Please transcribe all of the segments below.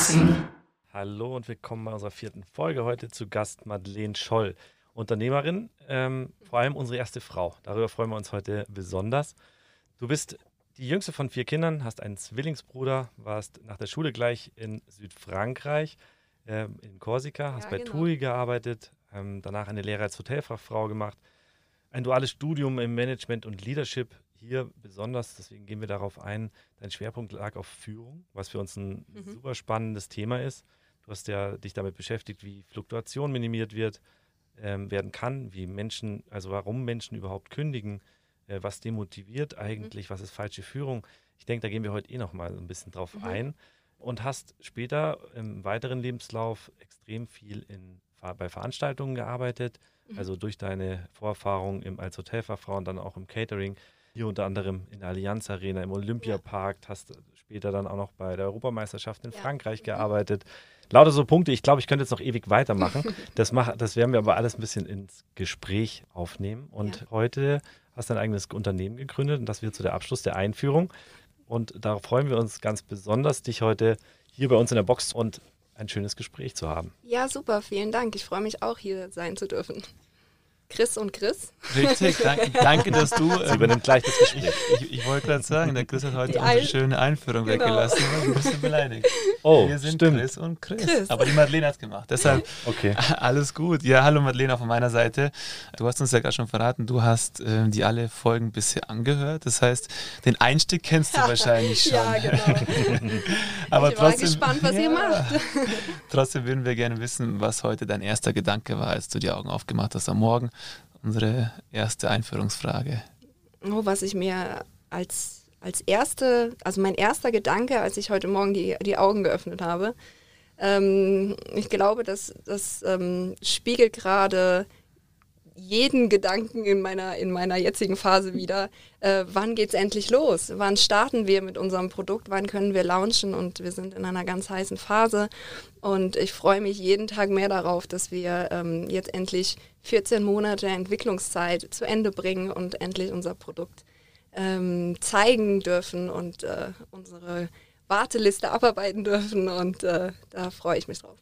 Unboxing. Hallo und willkommen bei unserer vierten Folge. Heute zu Gast Madeleine Scholl, Unternehmerin, ähm, vor allem unsere erste Frau. Darüber freuen wir uns heute besonders. Du bist die jüngste von vier Kindern, hast einen Zwillingsbruder, warst nach der Schule gleich in Südfrankreich, äh, in Korsika, hast Ja, bei genau. TUI gearbeitet, ähm, danach eine Lehre als Hotelfachfrau gemacht, ein duales Studium im Management und Leadership. Hier besonders, deswegen gehen wir darauf ein, dein Schwerpunkt lag auf Führung, was für uns ein Mhm. super spannendes Thema ist. Du hast ja dich damit beschäftigt, wie Fluktuation minimiert wird, ähm, werden kann, wie Menschen, also warum Menschen überhaupt kündigen, äh, was demotiviert eigentlich, was ist falsche Führung. Ich denke, da gehen wir heute eh noch mal so ein bisschen drauf Mhm. ein. Und hast später im weiteren Lebenslauf extrem viel in, bei Veranstaltungen gearbeitet, Mhm. also durch deine Vorerfahrung im, als Hotelfachfrau und dann auch im Catering. Hier unter anderem in der Allianz Arena, im Olympiapark, hast später dann auch noch bei der Europameisterschaft in Ja. Frankreich gearbeitet. Lauter so Punkte. Ich glaube, ich könnte jetzt noch ewig weitermachen. Das, mach, das werden wir aber alles ein bisschen ins Gespräch aufnehmen. Und Ja. heute hast du ein eigenes Unternehmen gegründet und das wird so der Abschluss der Einführung. Und darauf freuen wir uns ganz besonders, dich heute hier bei uns in der Box und ein schönes Gespräch zu haben. Ja, super, vielen Dank. Ich freue mich auch, hier sein zu dürfen. Chris und Chris. Richtig, danke, danke dass du. Sie Ähm, übernimmt gleich das Gespräch. ich ich wollte gerade sagen, der Chris hat heute Die unsere schöne Einführung Genau. weggelassen. Ich war ein bisschen beleidigt. Oh, Wir sind stimmt. Chris und Chris. Chris. Aber die Madeleine hat es gemacht. Deshalb Okay. alles gut. Ja, hallo Madeleine auch von meiner Seite. Du hast uns ja gerade schon verraten, du hast ähm, die alle Folgen bisher angehört. Das heißt, den Einstieg kennst du wahrscheinlich schon. Ja, genau. Aber ich war trotzdem, gespannt, was ihr Ja. macht. Trotzdem würden wir gerne wissen, was heute dein erster Gedanke war, als du die Augen aufgemacht hast am Morgen. Unsere erste Einführungsfrage. Oh, was ich mir als, als erste, also mein erster Gedanke, als ich heute Morgen die, die Augen geöffnet habe, ähm, ich glaube, das, das ähm, spiegelt gerade jeden Gedanken in meiner, in meiner jetzigen Phase wieder. Äh, wann geht's endlich los? Wann starten wir mit unserem Produkt? Wann können wir launchen? Und wir sind in einer ganz heißen Phase. Und ich freue mich jeden Tag mehr darauf, dass wir ähm, jetzt endlich 14 Monate Entwicklungszeit zu Ende bringen und endlich unser Produkt ähm, zeigen dürfen und äh, unsere Warteliste abarbeiten dürfen. Und äh, da freue ich mich drauf.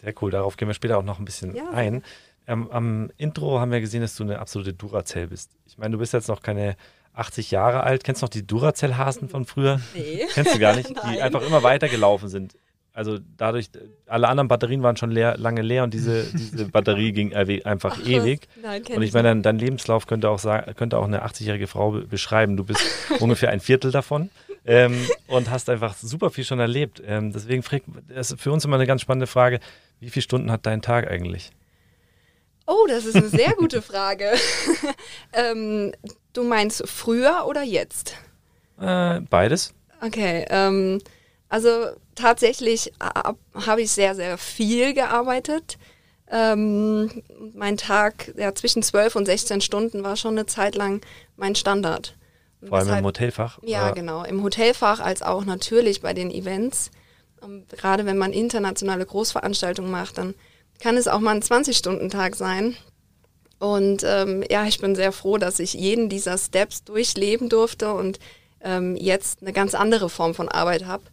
Sehr cool. Darauf gehen wir später auch noch ein bisschen Ja. ein. Ähm, am Intro haben wir gesehen, dass du eine absolute Duracell bist. Ich meine, du bist jetzt noch keine 80 Jahre alt. Kennst du noch die Duracell-Hasen von früher? Nee. Kennst du gar nicht? Die einfach immer weitergelaufen sind. Also dadurch, alle anderen Batterien waren schon leer, lange leer und diese, diese Batterie ging erwe- einfach Ach, ewig. Nein, Und ich meine, dein, dein Lebenslauf könnte auch, sagen, könnte auch eine 80-jährige Frau be beschreiben. Du bist ungefähr ein Viertel davon ähm, und hast einfach super viel schon erlebt. Ähm, deswegen fragt, das ist für uns immer eine ganz spannende Frage, wie viele Stunden hat dein Tag eigentlich? Oh, das ist eine sehr gute Frage. ähm, du meinst früher oder jetzt? Äh, beides. Okay, ähm, also tatsächlich hab- habe ich sehr, sehr viel gearbeitet. Ähm, mein Tag ja, zwischen 12 und 16 Stunden war schon eine Zeit lang mein Standard. Und Vor allem weshalb- im Hotelfach. Ja, Äh, genau. Im Hotelfach als auch natürlich bei den Events. Und gerade wenn man internationale Großveranstaltungen macht, dann kann es auch mal ein 20-Stunden-Tag sein. Und ähm, ja, ich bin sehr froh, dass ich jeden dieser Steps durchleben durfte und ähm, jetzt eine ganz andere Form von Arbeit habe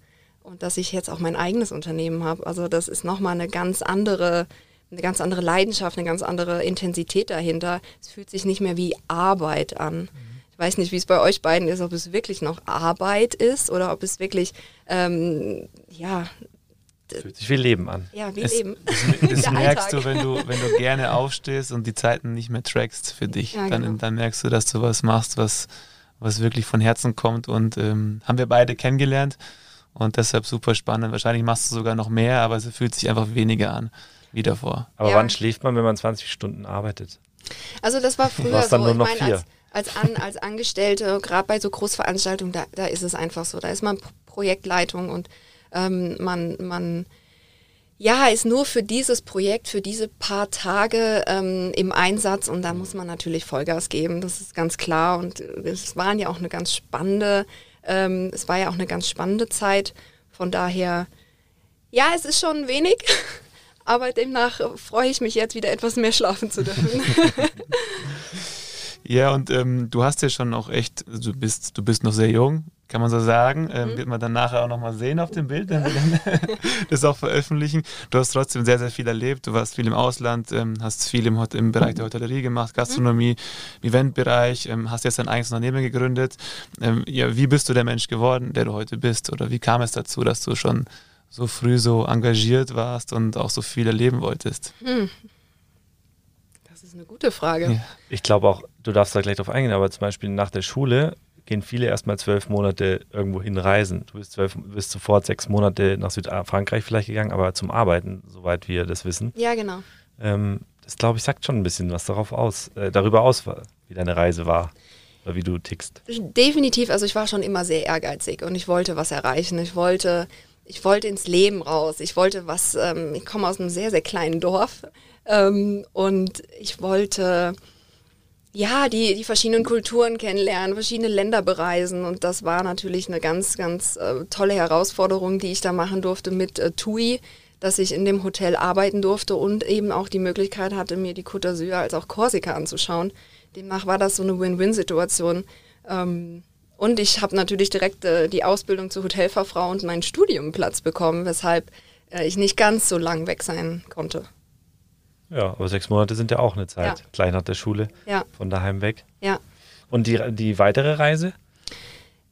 und dass ich jetzt auch mein eigenes Unternehmen habe. Also das ist nochmal eine ganz andere, eine ganz andere Leidenschaft, eine ganz andere Intensität dahinter. Es fühlt sich nicht mehr wie Arbeit an. Ich weiß nicht, wie es bei euch beiden ist, ob es wirklich noch Arbeit ist oder ob es wirklich, ähm, ja, Fühlt sich wie Leben an. ja, wie Es- Leben. Das, das merkst Alltag. du, wenn du, wenn du gerne aufstehst und die Zeiten nicht mehr trackst für dich. Ja, dann, genau. dann merkst du, dass du was machst, was, was wirklich von Herzen kommt. Und ähm, haben wir beide kennengelernt und deshalb super spannend. Wahrscheinlich machst du sogar noch mehr, aber es fühlt sich einfach weniger an wie davor. Aber Ja. wann schläft man, wenn man 20 Stunden arbeitet? Also das war früher so. nur ich noch meine, vier. als, als, An, als Angestellte, gerade bei so Großveranstaltungen, da, da ist es einfach so. Da ist man Projektleitung und ähm, man, man ja, ist nur für dieses Projekt, für diese paar Tage ähm, im Einsatz und da muss man natürlich Vollgas geben, das ist ganz klar. Und äh, es waren ja auch eine ganz spannende, ähm, es war ja auch eine ganz spannende Zeit. Von daher, ja, es ist schon wenig, aber demnach freue ich mich jetzt wieder etwas mehr schlafen zu dürfen. Ja, und ähm, du hast ja schon auch echt, also du bist, du bist noch sehr jung, kann man so sagen. Ähm, mhm. Wird man dann nachher auch nochmal sehen auf dem Bild, wenn wir dann das auch veröffentlichen. Du hast trotzdem sehr, sehr viel erlebt. Du warst viel im Ausland, ähm, hast viel im, im, Bereich der Hotellerie gemacht, Gastronomie, mhm. Eventbereich, ähm, hast jetzt dein eigenes Unternehmen gegründet. Ähm, ja, wie bist du der Mensch geworden, der du heute bist? Oder wie kam es dazu, dass du schon so früh so engagiert warst und auch so viel erleben wolltest? Hm. Das ist eine gute Frage. Ja. Ich glaube auch, du darfst da gleich drauf eingehen, aber zum Beispiel nach der Schule gehen viele erstmal zwölf Monate irgendwo hinreisen. Du bist, zwölf, bist sofort sechs Monate nach Südfrankreich vielleicht gegangen, aber zum Arbeiten, soweit wir das wissen. Ja, genau. Ähm, das, glaube ich, sagt schon ein bisschen was darauf aus, äh, darüber aus, wie deine Reise war oder wie du tickst. Definitiv, also ich war schon immer sehr ehrgeizig und ich wollte was erreichen. Ich wollte, ich wollte ins Leben raus. Ich wollte was, ähm, ich komme aus einem sehr, sehr kleinen Dorf ähm, und ich wollte ja, die, die verschiedenen Kulturen kennenlernen, verschiedene Länder bereisen. Und das war natürlich eine ganz, ganz äh, tolle Herausforderung, die ich da machen durfte mit äh, TUI, dass ich in dem Hotel arbeiten durfte und eben auch die Möglichkeit hatte, mir die Côte d'Azur als auch Korsika anzuschauen. Demnach war das so eine Win-Win-Situation. Ähm, und ich habe natürlich direkt äh, die Ausbildung zur Hotelfachfrau und meinen Studiumplatz bekommen, weshalb äh, ich nicht ganz so lang weg sein konnte. Ja, aber sechs Monate sind ja auch eine Zeit, ja. gleich nach der Schule, ja. von daheim weg. Ja. Und die, die weitere Reise?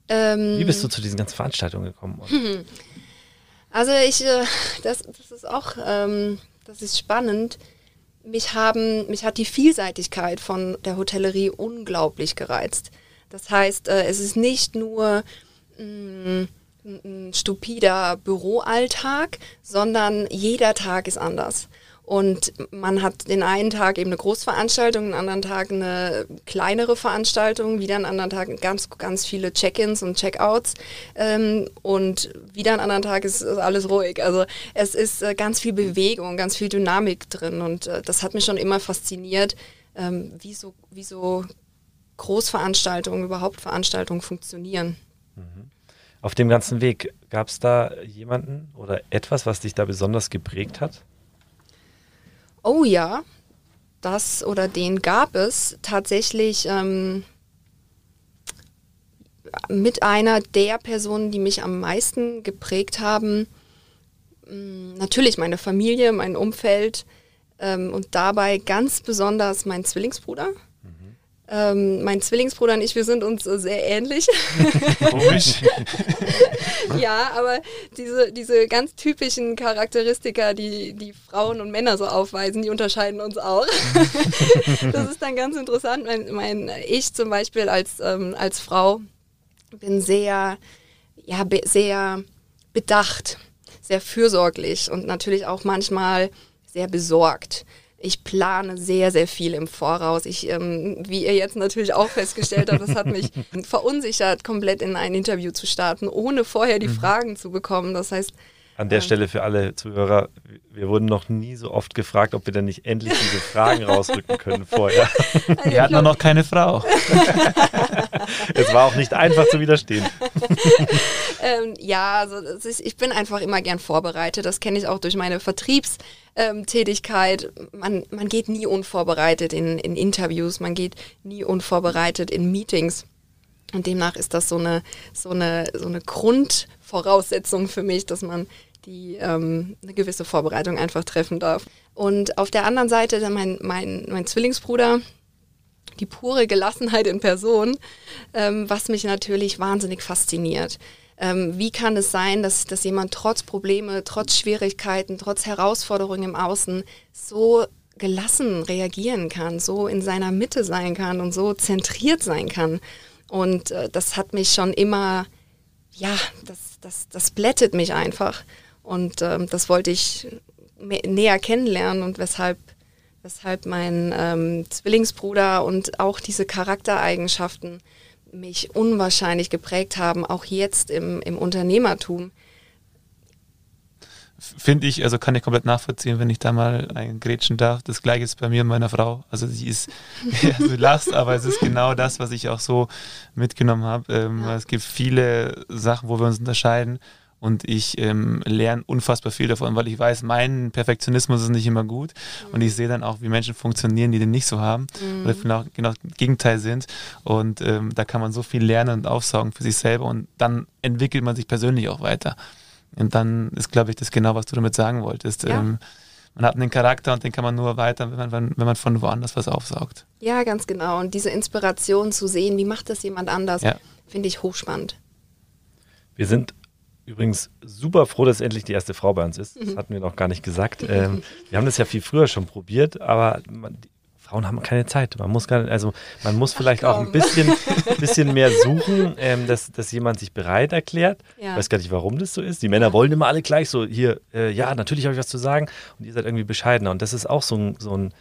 Ähm, Wie bist du zu diesen ganzen Veranstaltungen gekommen? Also ich, äh, das, das ist auch, ähm, das ist spannend. Mich haben, mich hat die Vielseitigkeit von der Hotellerie unglaublich gereizt. Das heißt, äh, es ist nicht nur mh, mm, ein stupider Büroalltag, sondern jeder Tag ist anders. Und man hat den einen Tag eben eine Großveranstaltung, den anderen Tag eine kleinere Veranstaltung, wieder einen anderen Tag ganz, ganz viele Check-ins und Check-outs. Ähm, und wieder einen anderen Tag ist, ist, alles ruhig. Also es ist äh, ganz viel Bewegung, ganz viel Dynamik drin. Und äh, das hat mich schon immer fasziniert, ähm, wie, so, wie so Großveranstaltungen, überhaupt Veranstaltungen funktionieren. Mhm. Auf dem ganzen Weg, gab es da jemanden oder etwas, was dich da besonders geprägt hat? Oh ja, das oder den gab es tatsächlich ähm, mit einer der Personen, die mich am meisten geprägt haben. Mm, natürlich meine Familie, mein Umfeld ähm, und dabei ganz besonders mein Zwillingsbruder. Ähm, mein Zwillingsbruder und ich, wir sind uns sehr ähnlich. Komisch. ja, aber diese, diese ganz typischen Charakteristika, die, die Frauen und Männer so aufweisen, die unterscheiden uns auch. das ist dann ganz interessant. Mein, mein ich zum Beispiel als, ähm, als Frau bin sehr, ja, be sehr bedacht, sehr fürsorglich und natürlich auch manchmal sehr besorgt. Ich plane sehr, sehr viel im Voraus. Ich, ähm, wie ihr jetzt natürlich auch festgestellt habt, das hat mich verunsichert, komplett in ein Interview zu starten, ohne vorher die mhm. Fragen zu bekommen. Das heißt, an der ähm, Stelle für alle Zuhörer, wir wurden noch nie so oft gefragt, ob wir denn nicht endlich diese Fragen rausrücken können vorher. Wir hatten noch keine Frau. es war auch nicht einfach zu widerstehen. ähm, ja, also ist, ich bin einfach immer gern vorbereitet. Das kenne ich auch durch meine Vertriebstätigkeit. Man, man geht nie unvorbereitet in, in Interviews, man geht nie unvorbereitet in Meetings. Und demnach ist das so eine, so eine, so eine Grundvoraussetzung für mich, dass man die ähm, eine gewisse Vorbereitung einfach treffen darf. Und auf der anderen Seite mein, mein, mein Zwillingsbruder, die pure Gelassenheit in Person, ähm, was mich natürlich wahnsinnig fasziniert. Ähm, wie kann es sein, dass, dass jemand trotz Probleme, trotz Schwierigkeiten, trotz Herausforderungen im Außen so gelassen reagieren kann, so in seiner Mitte sein kann und so zentriert sein kann? Und äh, das hat mich schon immer, ja, das, das, das blättet mich einfach. Und ähm, das wollte ich näher kennenlernen und weshalb, weshalb mein ähm, Zwillingsbruder und auch diese Charaktereigenschaften mich unwahrscheinlich geprägt haben, auch jetzt im, im Unternehmertum. Finde ich, also kann ich komplett nachvollziehen, wenn ich da mal eingrätschen darf. Das gleiche ist bei mir und meiner Frau. Also sie ist, ja, du lachst, aber es ist genau das, was ich auch so mitgenommen habe. Ähm, ja. Es gibt viele Sachen, wo wir uns unterscheiden und ich ähm, lerne unfassbar viel davon, weil ich weiß, mein Perfektionismus ist nicht immer gut mhm. und ich sehe dann auch, wie Menschen funktionieren, die den nicht so haben mhm. oder vielleicht genau das Gegenteil sind und ähm, da kann man so viel lernen und aufsaugen für sich selber und dann entwickelt man sich persönlich auch weiter. Und dann ist, glaube ich, das genau, was du damit sagen wolltest. Ja. Ähm, man hat einen Charakter und den kann man nur erweitern, wenn man, wenn man von woanders was aufsaugt. Ja, ganz genau. Und diese Inspiration zu sehen, wie macht das jemand anders, ja. finde ich hochspannend. Wir sind übrigens super froh, dass endlich die erste Frau bei uns ist. Das mhm. hatten wir noch gar nicht gesagt. Ähm, wir haben das ja viel früher schon probiert, aber man, Frauen haben keine Zeit. Man muss gar nicht, also man muss vielleicht Ach, auch ein bisschen, bisschen mehr suchen, ähm, dass, dass jemand sich bereit erklärt. Ja. Ich weiß gar nicht, warum das so ist. Die Männer ja. wollen immer alle gleich so, hier, äh, ja, natürlich habe ich was zu sagen und ihr seid irgendwie bescheidener. Und das ist auch so ein, so ein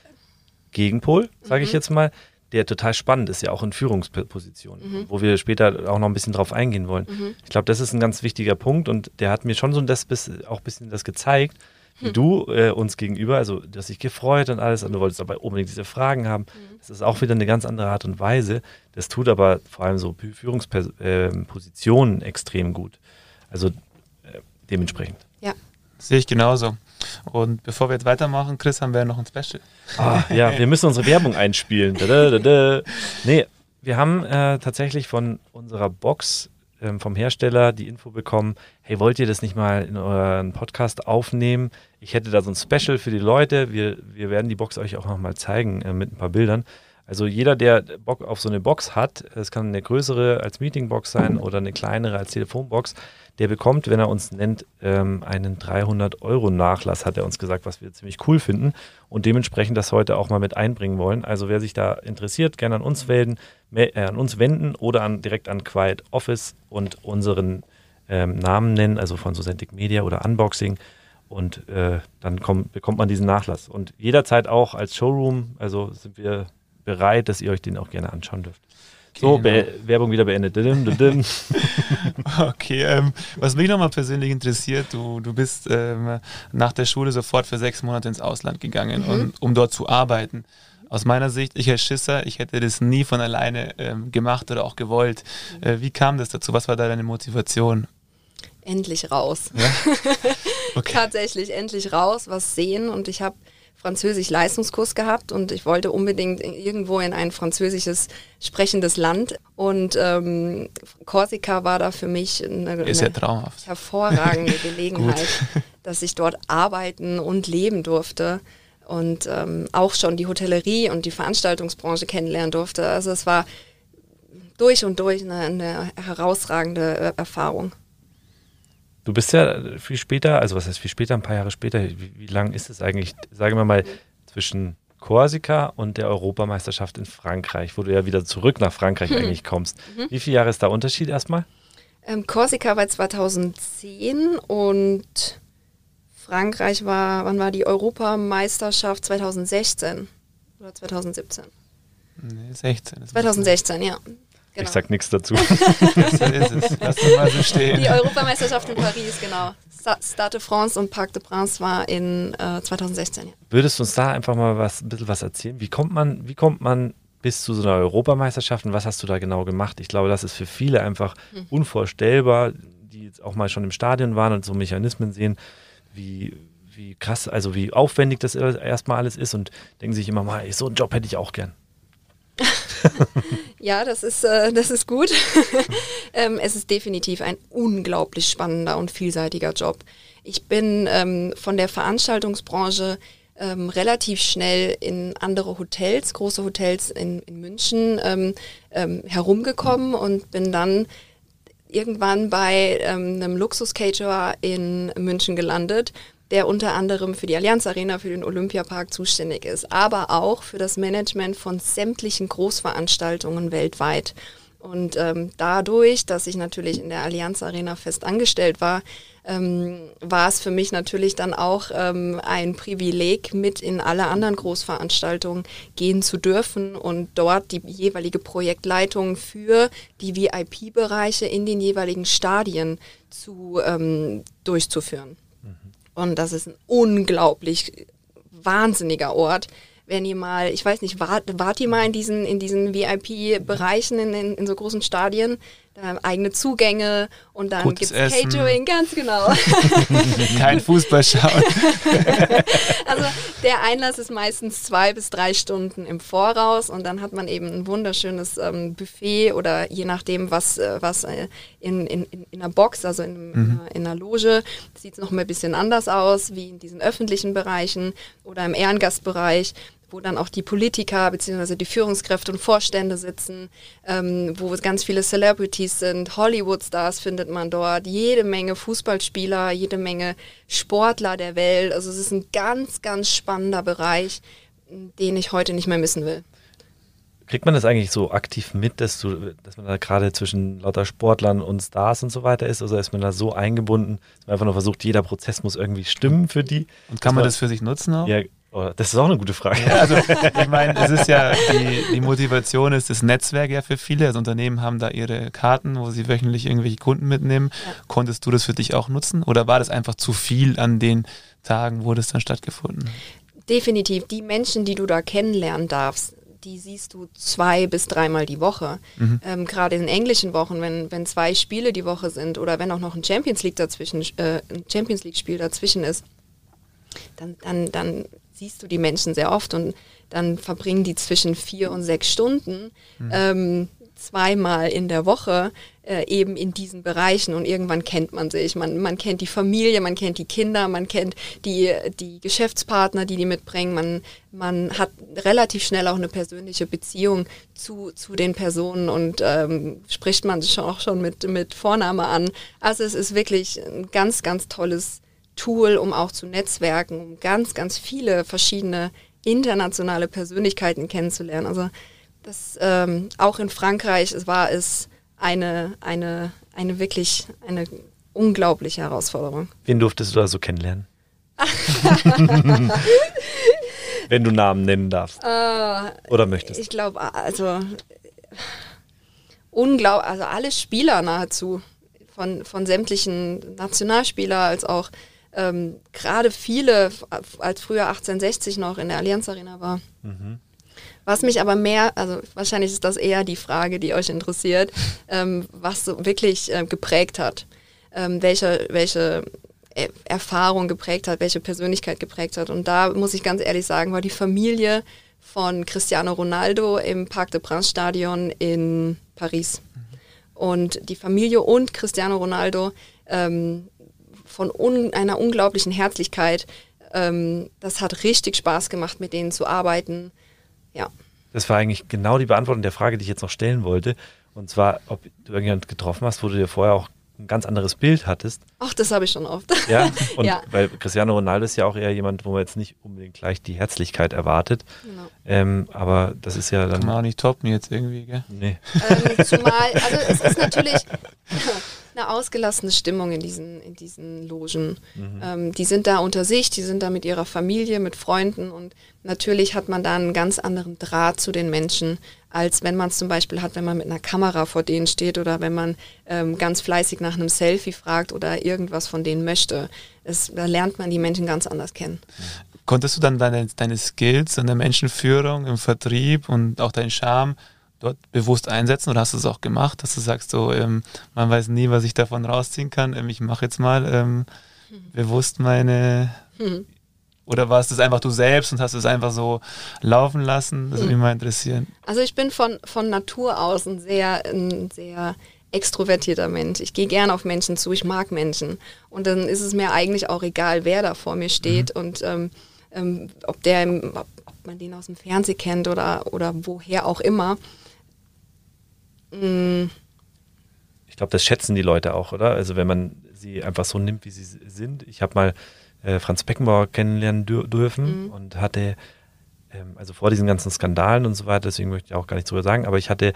Gegenpol, sage mhm. ich jetzt mal, der total spannend ist, ja auch in Führungspositionen, mhm. wo wir später auch noch ein bisschen drauf eingehen wollen. Mhm. Ich glaube, das ist ein ganz wichtiger Punkt und der hat mir schon so das, auch ein bisschen das gezeigt, hm. du äh, uns gegenüber, also du hast dich gefreut und alles und du wolltest aber unbedingt diese Fragen haben. Mhm. Das ist auch wieder eine ganz andere Art und Weise. Das tut aber vor allem so Führungspositionen äh, extrem gut. Also äh, dementsprechend. Ja. Sehe ich genauso. Und bevor wir jetzt weitermachen, Chris, haben wir noch ein Special. Ah, ja, wir müssen unsere Werbung einspielen. Nee, wir haben äh, tatsächlich von unserer Box ähm, vom Hersteller die Info bekommen, hey, wollt ihr das nicht mal in euren Podcast aufnehmen? Ich hätte da so ein Special für die Leute. Wir, wir werden die Box euch auch nochmal zeigen äh, mit ein paar Bildern. Also jeder, der Bock auf so eine Box hat, es kann eine größere als Meetingbox sein oder eine kleinere als Telefonbox, der bekommt, wenn er uns nennt, ähm, einen 300 Euro Nachlass, hat er uns gesagt, was wir ziemlich cool finden und dementsprechend das heute auch mal mit einbringen wollen. Also wer sich da interessiert, gerne an uns melden, äh, an uns wenden oder an, direkt an Quiet Office und unseren ähm, Namen nennen, also von Socentic Media oder Unboxing und äh, dann komm, bekommt man diesen Nachlass. Und jederzeit auch als Showroom, also sind wir bereit, dass ihr euch den auch gerne anschauen dürft. So, genau. Werbung wieder beendet. okay, ähm, was mich nochmal persönlich interessiert, du, du bist ähm, nach der Schule sofort für sechs Monate ins Ausland gegangen, mhm. um, um dort zu arbeiten. Aus meiner Sicht, ich als Schisser, ich hätte das nie von alleine ähm, gemacht oder auch gewollt. Äh, wie kam das dazu? Was war da deine Motivation? Endlich raus. Ja? Okay. Tatsächlich endlich raus, was sehen und ich habe Französisch-Leistungskurs gehabt und ich wollte unbedingt irgendwo in ein französisches sprechendes Land. Und ähm, Korsika war da für mich eine, eine ja hervorragende Gelegenheit, dass ich dort arbeiten und leben durfte und ähm, auch schon die Hotellerie und die Veranstaltungsbranche kennenlernen durfte. Also es war durch und durch eine, eine herausragende äh, Erfahrung. Du bist ja viel später, also was heißt viel später, ein paar Jahre später, wie, wie lang ist es eigentlich, sagen wir mal, zwischen Korsika und der Europameisterschaft in Frankreich, wo du ja wieder zurück nach Frankreich hm. eigentlich kommst. Mhm. Wie viele Jahre ist da Unterschied erstmal? Ähm, Korsika war 2010 und Frankreich war, wann war die Europameisterschaft? 2016 oder 2017? Nee, 16. 2016, ja. Genau. Ich sag nichts dazu. das ist es. Lass das mal so stehen. Die Europameisterschaft in Paris, genau. Stade de France und Parc de Prince war in äh, 2016. Ja. Würdest du uns da einfach mal was, ein bisschen was erzählen? Wie kommt man, wie kommt man bis zu so einer Europameisterschaft und was hast du da genau gemacht? Ich glaube, das ist für viele einfach hm. unvorstellbar, die jetzt auch mal schon im Stadion waren und so Mechanismen sehen, wie, wie krass, also wie aufwendig das erstmal alles ist und denken sich immer mal, so einen Job hätte ich auch gern. ja, das ist, äh, das ist gut. ähm, es ist definitiv ein unglaublich spannender und vielseitiger Job. Ich bin ähm, von der Veranstaltungsbranche ähm, relativ schnell in andere Hotels, große Hotels in, in München ähm, ähm, herumgekommen und bin dann irgendwann bei ähm, einem Luxus-Caterer in München gelandet der unter anderem für die Allianz Arena, für den Olympiapark zuständig ist, aber auch für das Management von sämtlichen Großveranstaltungen weltweit. Und ähm, dadurch, dass ich natürlich in der Allianz Arena fest angestellt war, ähm, war es für mich natürlich dann auch ähm, ein Privileg, mit in alle anderen Großveranstaltungen gehen zu dürfen und dort die jeweilige Projektleitung für die VIP-Bereiche in den jeweiligen Stadien zu, ähm, durchzuführen. Und das ist ein unglaublich wahnsinniger Ort. Wenn ihr mal, ich weiß nicht, wart, wart ihr mal in diesen, in diesen VIP-Bereichen in, in, in, so großen Stadien? dann eigene Zugänge und dann gibt es. Catering, ganz genau. Kein Fußball schauen. Also der Einlass ist meistens zwei bis drei Stunden im Voraus und dann hat man eben ein wunderschönes ähm, Buffet oder je nachdem, was, äh, was äh, in, in, in in einer Box, also in, einer, in einer Loge, sieht es noch mal ein bisschen anders aus, wie in diesen öffentlichen Bereichen oder im Ehrengastbereich wo dann auch die Politiker bzw. die Führungskräfte und Vorstände sitzen, ähm, wo ganz viele Celebrities sind, Hollywood-Stars findet man dort, jede Menge Fußballspieler, jede Menge Sportler der Welt. Also es ist ein ganz, ganz spannender Bereich, den ich heute nicht mehr missen will. Kriegt man das eigentlich so aktiv mit, dass, du, dass man da gerade zwischen lauter Sportlern und Stars und so weiter ist? Also ist man da so eingebunden, dass man einfach nur versucht, jeder Prozess muss irgendwie stimmen für die? Und kann man das für sich nutzen auch? Ja, das ist auch eine gute Frage. Ja, also ich meine, es ist ja, die, die Motivation ist das Netzwerk ja für viele. Also Unternehmen haben da ihre Karten, wo sie wöchentlich irgendwelche Kunden mitnehmen. Ja. Konntest du das für dich auch nutzen? Oder war das einfach zu viel an den Tagen, wo das dann stattgefunden? Definitiv. Die Menschen, die du da kennenlernen darfst, die siehst du zwei bis dreimal die Woche. Mhm. Ähm, Gerade in englischen Wochen, wenn, wenn zwei Spiele die Woche sind oder wenn auch noch ein Champions League dazwischen, äh, ein Champions League Spiel dazwischen ist, dann, dann, dann siehst du die Menschen sehr oft und dann verbringen die zwischen vier und sechs Stunden ähm, zweimal in der Woche äh, eben in diesen Bereichen und irgendwann kennt man sich. Man, man kennt die Familie, man kennt die Kinder, man kennt die, die Geschäftspartner, die die mitbringen. Man, man hat relativ schnell auch eine persönliche Beziehung zu, zu den Personen und ähm, spricht man sich auch schon mit, mit Vorname an. Also es ist wirklich ein ganz, ganz tolles Tool, um auch zu netzwerken, um ganz, ganz viele verschiedene internationale Persönlichkeiten kennenzulernen. Also das ähm, auch in Frankreich es war es eine, eine, eine wirklich eine unglaubliche Herausforderung. Wen durftest du da so kennenlernen? Wenn du Namen nennen darfst. Äh, Oder möchtest. ich glaube, also unglaub, also alle Spieler nahezu, von, von sämtlichen Nationalspieler als auch ähm, gerade viele, als früher 1860 noch in der Allianz Arena war. Mhm. Was mich aber mehr, also wahrscheinlich ist das eher die Frage, die euch interessiert, ähm, was so wirklich äh, geprägt hat, ähm, welche, welche äh, Erfahrung geprägt hat, welche Persönlichkeit geprägt hat. Und da muss ich ganz ehrlich sagen, war die Familie von Cristiano Ronaldo im Parc des Princes Stadion in Paris. Und die Familie und Cristiano Ronaldo ähm, von un einer unglaublichen Herzlichkeit. Ähm, das hat richtig Spaß gemacht, mit denen zu arbeiten. Ja. Das war eigentlich genau die Beantwortung der Frage, die ich jetzt noch stellen wollte. Und zwar, ob du irgendjemand getroffen hast, wo du dir vorher auch ein ganz anderes Bild hattest. Ach, das habe ich schon oft. Ja, und Ja. weil Cristiano Ronaldo ist ja auch eher jemand, wo man jetzt nicht unbedingt gleich die Herzlichkeit erwartet. Genau. Ähm, aber das ist ja Kann man dann. auch nicht toppen jetzt irgendwie, gell? Nee. ähm, zumal, also es ist natürlich eine ausgelassene Stimmung in diesen, in diesen Logen. Mhm. Ähm, die sind da unter sich, die sind da mit ihrer Familie, mit Freunden und natürlich hat man da einen ganz anderen Draht zu den Menschen, als wenn man es zum Beispiel hat, wenn man mit einer Kamera vor denen steht oder wenn man ähm, ganz fleißig nach einem Selfie fragt oder irgendwas von denen möchte. Es, da lernt man die Menschen ganz anders kennen. Konntest du dann deine, deine Skills in der Menschenführung, im Vertrieb und auch deinen Charme dort bewusst einsetzen oder hast du es auch gemacht, dass du sagst, so, ähm, man weiß nie, was ich davon rausziehen kann, ähm, ich mache jetzt mal ähm, bewusst meine. Mhm. Oder warst es einfach du selbst und hast es einfach so laufen lassen? Das würde mich mal interessieren. Also ich bin von, von Natur aus ein sehr, ein sehr extrovertierter Mensch. Ich gehe gerne auf Menschen zu, ich mag Menschen. Und dann ist es mir eigentlich auch egal, wer da vor mir steht und ähm, ähm, ob, der, im- ob man den aus dem Fernsehen kennt oder, oder woher auch immer. Ich glaube, das schätzen die Leute auch, oder? Also wenn man sie einfach so nimmt, wie sie sind. Ich habe mal äh, Franz Beckenbauer kennenlernen dür dürfen Mhm. und hatte, ähm, also vor diesen ganzen Skandalen und so weiter, deswegen möchte ich auch gar nichts drüber sagen, aber ich hatte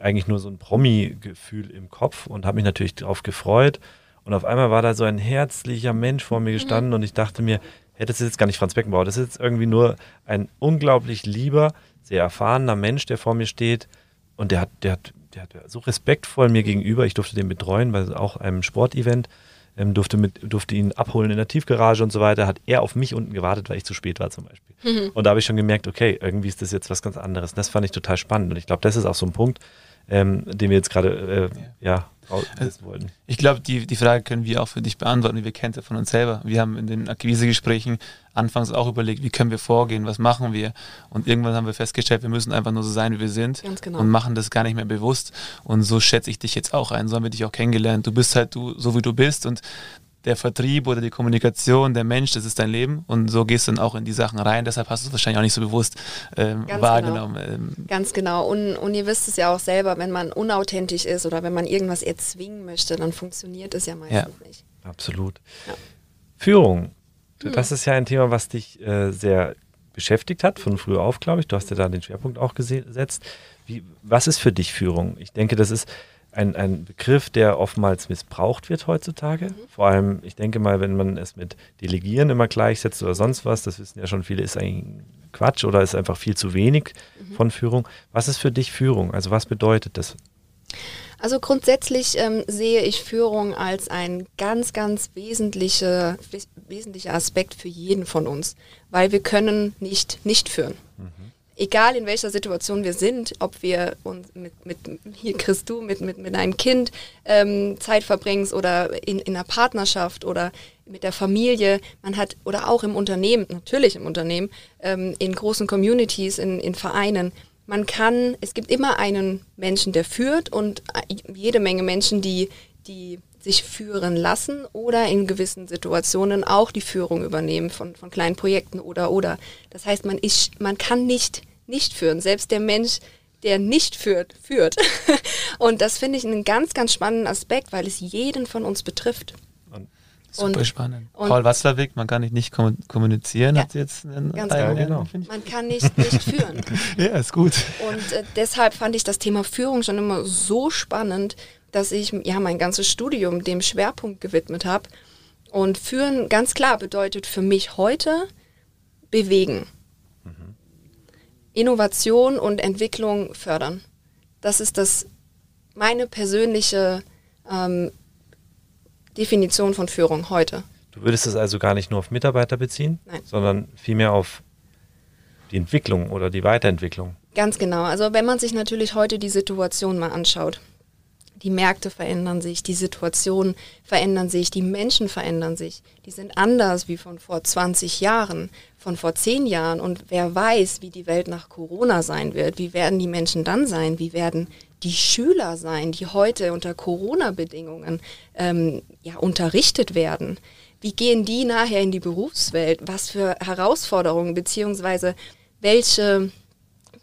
eigentlich nur so ein Promi-Gefühl im Kopf und habe mich natürlich darauf gefreut. Und auf einmal war da so ein herzlicher Mensch vor mir gestanden und ich dachte mir, hey, das ist jetzt gar nicht Franz Beckenbauer, das ist jetzt irgendwie nur ein unglaublich lieber, sehr erfahrener Mensch, der vor mir steht. Und der hat, der hat, der hat so respektvoll mir gegenüber, ich durfte den betreuen bei auch einem Sportevent ähm, durfte, mit, durfte ihn abholen in der Tiefgarage und so weiter, hat er auf mich unten gewartet, weil ich zu spät war zum Beispiel. Mhm. Und da habe ich schon gemerkt, okay, irgendwie ist das jetzt was ganz anderes. Und das fand ich total spannend. Und ich glaube, das ist auch so ein Punkt, ähm, den wir jetzt gerade äh, ja. ja also, wollten. Ich glaube, die, die Frage können wir auch für dich beantworten. Wir kennen es ja von uns selber. Wir haben in den Akquisegesprächen anfangs auch überlegt, wie können wir vorgehen, was machen wir. Und irgendwann haben wir festgestellt, wir müssen einfach nur so sein, wie wir sind genau. und machen das gar nicht mehr bewusst. Und so schätze ich dich jetzt auch ein, so haben wir dich auch kennengelernt. Du bist halt du, so wie du bist und der Vertrieb oder die Kommunikation, der Mensch, das ist dein Leben und so gehst du dann auch in die Sachen rein. Deshalb hast du es wahrscheinlich auch nicht so bewusst ähm, Ganz wahrgenommen. Genau. Ähm. Ganz genau. Und, und ihr wisst es ja auch selber, wenn man unauthentisch ist oder wenn man irgendwas erzwingen möchte, dann funktioniert es ja meistens ja. nicht. Absolut. Ja. Führung. Hm. Das ist ja ein Thema, was dich äh, sehr beschäftigt hat, von früher auf, glaube ich. Du hast ja da den Schwerpunkt auch gesetzt. Wie, was ist für dich Führung? Ich denke, das ist ein, ein Begriff, der oftmals missbraucht wird heutzutage. Mhm. Vor allem, ich denke mal, wenn man es mit Delegieren immer gleichsetzt oder sonst was, das wissen ja schon viele, ist eigentlich Quatsch oder ist einfach viel zu wenig mhm. von Führung. Was ist für dich Führung? Also was bedeutet das? Also grundsätzlich ähm, sehe ich Führung als ein ganz, ganz wesentliche, wesentlicher Aspekt für jeden von uns, weil wir können nicht nicht führen. Mhm egal in welcher Situation wir sind, ob wir uns mit, mit hier kriegst du, mit, mit, mit einem Kind ähm, Zeit verbringst oder in, in einer Partnerschaft oder mit der Familie, man hat, oder auch im Unternehmen, natürlich im Unternehmen, ähm, in großen Communities, in, in Vereinen, man kann, es gibt immer einen Menschen, der führt und äh, jede Menge Menschen, die, die sich führen lassen oder in gewissen Situationen auch die Führung übernehmen von, von kleinen Projekten oder oder. Das heißt, man, ist, man kann nicht nicht führen. Selbst der Mensch, der nicht führt, führt. Und das finde ich einen ganz, ganz spannenden Aspekt, weil es jeden von uns betrifft. Super und, spannend. Und Paul Watzlawick, man kann nicht nicht kommunizieren, ja, hat jetzt einen ganz Teil, genau. Man kann nicht nicht führen. ja, ist gut. Und äh, deshalb fand ich das Thema Führung schon immer so spannend, dass ich ja mein ganzes Studium dem Schwerpunkt gewidmet habe. Und führen ganz klar bedeutet für mich heute bewegen. Mhm. Innovation und Entwicklung fördern. Das ist das meine persönliche ähm, Definition von Führung heute. Du würdest es also gar nicht nur auf Mitarbeiter beziehen, Nein. sondern vielmehr auf die Entwicklung oder die Weiterentwicklung. Ganz genau. Also wenn man sich natürlich heute die Situation mal anschaut, die Märkte verändern sich, die Situationen verändern sich, die Menschen verändern sich. Die sind anders wie von vor 20 Jahren, von vor 10 Jahren. Und wer weiß, wie die Welt nach Corona sein wird, wie werden die Menschen dann sein, wie werden die Schüler sein, die heute unter Corona-Bedingungen ähm, ja, unterrichtet werden. Wie gehen die nachher in die Berufswelt? Was für Herausforderungen beziehungsweise welche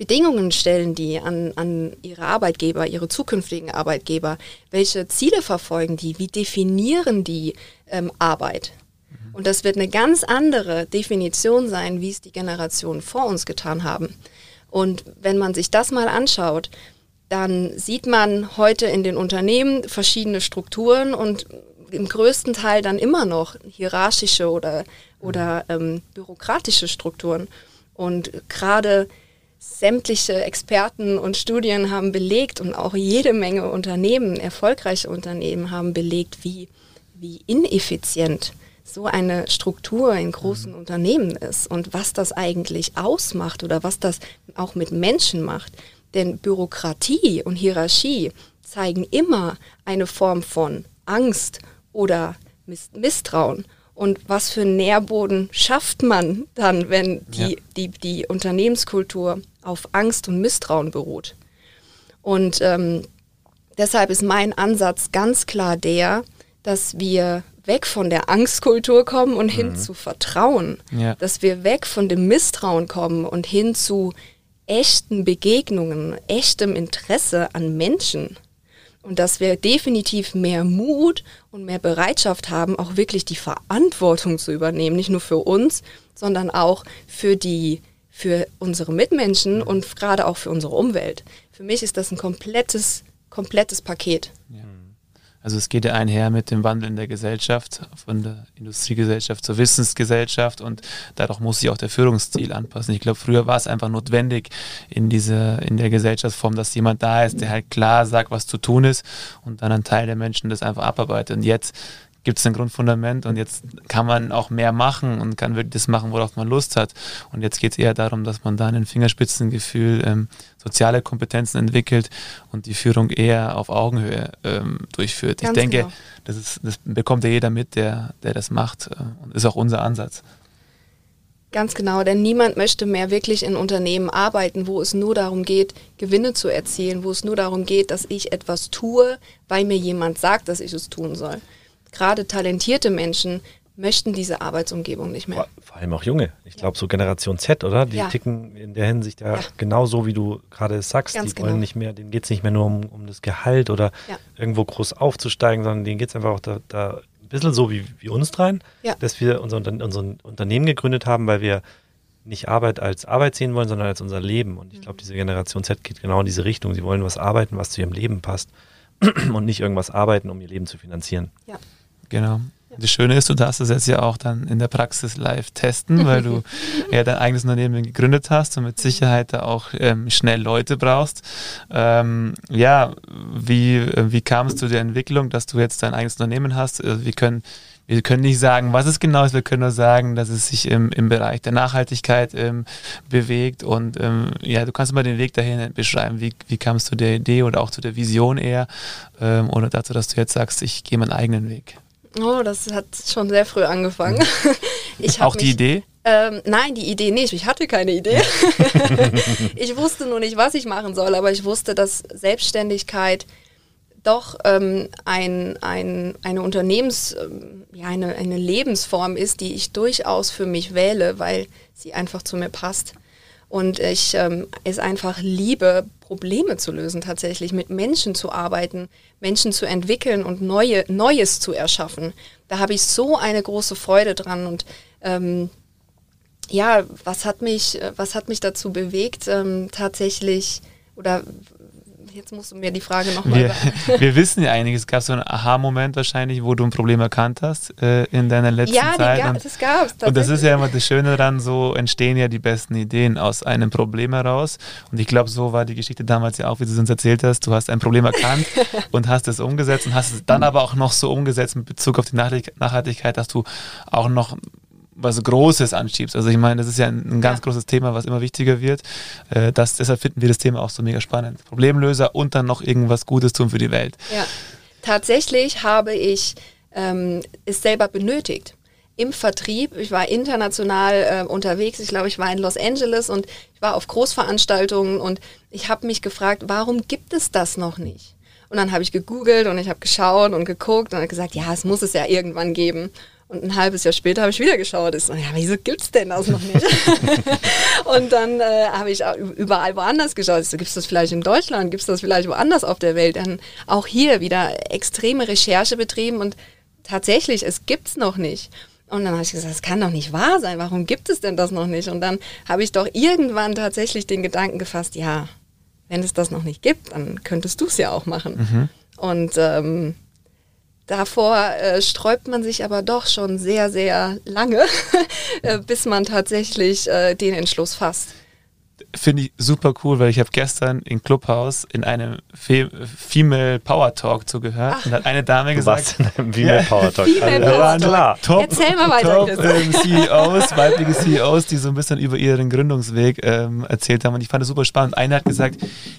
Bedingungen stellen die an, an ihre Arbeitgeber, ihre zukünftigen Arbeitgeber? Welche Ziele verfolgen die? Wie definieren die ähm, Arbeit? Mhm. Und das wird eine ganz andere Definition sein, wie es die Generationen vor uns getan haben. Und wenn man sich das mal anschaut, dann sieht man heute in den Unternehmen verschiedene Strukturen und im größten Teil dann immer noch hierarchische oder, oder ähm, bürokratische Strukturen. Und gerade sämtliche Experten und Studien haben belegt und auch jede Menge Unternehmen, erfolgreiche Unternehmen haben belegt, wie, wie ineffizient so eine Struktur in großen mhm. Unternehmen ist und was das eigentlich ausmacht oder was das auch mit Menschen macht. Denn Bürokratie und Hierarchie zeigen immer eine Form von Angst oder Misstrauen. Und was für einen Nährboden schafft man dann, wenn die, ja. die, die Unternehmenskultur auf Angst und Misstrauen beruht? Und ähm, deshalb ist mein Ansatz ganz klar der, dass wir weg von der Angstkultur kommen und mhm. hin zu Vertrauen. Ja. Dass wir weg von dem Misstrauen kommen und hin zu echten Begegnungen, echtem Interesse an Menschen. Und dass wir definitiv mehr Mut und mehr Bereitschaft haben, auch wirklich die Verantwortung zu übernehmen, nicht nur für uns, sondern auch für die für unsere Mitmenschen und gerade auch für unsere Umwelt. Für mich ist das ein komplettes komplettes Paket. Ja. Also es geht ja einher mit dem Wandel in der Gesellschaft, von der Industriegesellschaft zur Wissensgesellschaft und dadurch muss sich auch der Führungsstil anpassen. Ich glaube, früher war es einfach notwendig in dieser, in der Gesellschaftsform, dass jemand da ist, der halt klar sagt, was zu tun ist und dann ein Teil der Menschen das einfach abarbeitet. Und jetzt gibt es ein Grundfundament und jetzt kann man auch mehr machen und kann wirklich das machen, worauf man Lust hat. Und jetzt geht es eher darum, dass man da ein Fingerspitzengefühl, ähm, soziale Kompetenzen entwickelt und die Führung eher auf Augenhöhe ähm, durchführt. Ganz ich denke, genau. das, ist, das bekommt ja jeder mit, der, der das macht äh, und ist auch unser Ansatz. Ganz genau, denn niemand möchte mehr wirklich in Unternehmen arbeiten, wo es nur darum geht, Gewinne zu erzielen, wo es nur darum geht, dass ich etwas tue, weil mir jemand sagt, dass ich es tun soll. Gerade talentierte Menschen möchten diese Arbeitsumgebung nicht mehr. Vor, vor allem auch junge. Ich glaube, so Generation Z, oder? Die ja. ticken in der Hinsicht ja, ja. genauso, wie du gerade sagst. Ganz die genau. wollen nicht mehr, denen geht es nicht mehr nur um, um das Gehalt oder ja. irgendwo groß aufzusteigen, sondern denen geht es einfach auch da, da bisschen so wie, wie uns dreien, dass wir unser, unser Unternehmen gegründet haben, weil wir nicht Arbeit als Arbeit sehen wollen, sondern als unser Leben. Und ich glaube, diese Generation Z geht genau in diese Richtung. Sie wollen was arbeiten, was zu ihrem Leben passt und nicht irgendwas arbeiten, um ihr Leben zu finanzieren. Ja. Genau. Das Schöne ist, du darfst es jetzt ja auch dann in der Praxis live testen, weil du ja dein eigenes Unternehmen gegründet hast und mit Sicherheit da auch ähm, schnell Leute brauchst. Ähm, ja, wie, äh, wie kam es zu der Entwicklung, dass du jetzt dein eigenes Unternehmen hast? Also wir können wir können nicht sagen, was es genau ist, wir können nur sagen, dass es sich im, im Bereich der Nachhaltigkeit ähm, bewegt. Und ähm, ja, du kannst mal den Weg dahin beschreiben. Wie, wie kam es zu der Idee oder auch zu der Vision eher? Ähm, oder dazu, dass du jetzt sagst, ich gehe meinen eigenen Weg? Oh, das hat schon sehr früh angefangen. Mhm. Ich Auch die mich, Idee? Ähm, nein, die Idee nicht. Ich hatte keine Idee. ich wusste nur nicht, was ich machen soll, aber ich wusste, dass Selbstständigkeit doch ähm, ein, ein, eine Unternehmens-, ähm, ja, eine, eine Lebensform ist, die ich durchaus für mich wähle, weil sie einfach zu mir passt. Und ich ähm, es einfach liebe, Probleme zu lösen, tatsächlich mit Menschen zu arbeiten, Menschen zu entwickeln und neue, Neues zu erschaffen. Da habe ich so eine große Freude dran. Und ähm, ja, was hat mich, was hat mich dazu bewegt, ähm, tatsächlich oder jetzt musst du mir die Frage nochmal wir, wir wissen ja einiges. Es gab so einen Aha-Moment wahrscheinlich, wo du ein Problem erkannt hast äh, in deiner letzten ja, Zeit. Ja, das gab es. Und das ist ja immer das Schöne daran, so entstehen ja die besten Ideen aus einem Problem heraus. Und ich glaube, so war die Geschichte damals ja auch, wie du es uns erzählt hast. Du hast ein Problem erkannt und hast es umgesetzt und hast es dann aber auch noch so umgesetzt mit Bezug auf die Nachhaltigkeit, dass du auch noch was Großes anschiebst. Also ich meine, das ist ja ein, ein ganz ja. großes Thema, was immer wichtiger wird. Äh, das, deshalb finden wir das Thema auch so mega spannend. Problemlöser und dann noch irgendwas Gutes tun für die Welt. Ja, tatsächlich habe ich ähm, es selber benötigt. Im Vertrieb, ich war international äh, unterwegs, ich glaube, ich war in Los Angeles und ich war auf Großveranstaltungen und ich habe mich gefragt, warum gibt es das noch nicht? Und dann habe ich gegoogelt und ich habe geschaut und geguckt und gesagt, ja, es muss es ja irgendwann geben. Und ein halbes Jahr später habe ich wieder geschaut. Ich so, ja, wieso gibt es denn das noch nicht? und dann äh, habe ich überall woanders geschaut. Ich so, gibt es das vielleicht in Deutschland? Gibt es das vielleicht woanders auf der Welt? Dann auch hier wieder extreme Recherche betrieben und tatsächlich, es gibt es noch nicht. Und dann habe ich gesagt, das kann doch nicht wahr sein. Warum gibt es denn das noch nicht? Und dann habe ich doch irgendwann tatsächlich den Gedanken gefasst, ja, wenn es das noch nicht gibt, dann könntest du es ja auch machen. Mhm. Und ähm, Davor äh, sträubt man sich aber doch schon sehr, sehr lange, äh, bis man tatsächlich äh, den Entschluss fasst finde ich super cool, weil ich habe gestern in Clubhouse in einem Fe Female Power Talk zugehört Ach. und hat eine Dame gesagt, was in einem Female Power Talk. Female also, Power Talk. Top, Erzähl mal weiter, top, ähm, CEOs, weibliche CEOs, die so ein bisschen über ihren Gründungsweg ähm, erzählt haben und ich fand es super spannend. Eine hat gesagt,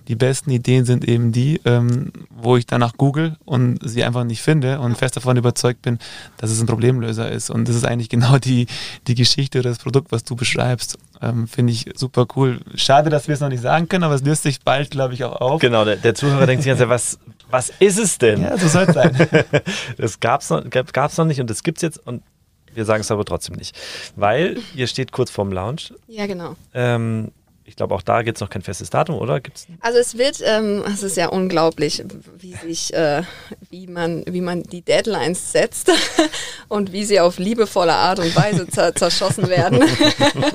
die besten Ideen sind eben die, ähm, wo ich danach google und sie einfach nicht finde und fest davon überzeugt bin, dass es ein Problemlöser ist und das ist eigentlich genau die, die Geschichte oder das Produkt, was du beschreibst. Ähm, Finde ich super cool. Schade, dass wir es noch nicht sagen können, aber es löst sich bald, glaube ich, auch auf. Genau, der, der Zuhörer denkt sich ganz, was, was ist es denn? Ja, so soll es sein. das gab es noch, gab's noch nicht und das gibt es jetzt und wir sagen es aber trotzdem nicht. Weil ihr steht kurz vorm Launch. Ja, genau. Ähm, ich glaube, auch da gibt es noch kein festes Datum, oder? Gibt's? Also es wird, ähm, es ist ja unglaublich, wie sich, äh, wie man, wie man die Deadlines setzt und wie sie auf liebevolle Art und Weise zerschossen werden.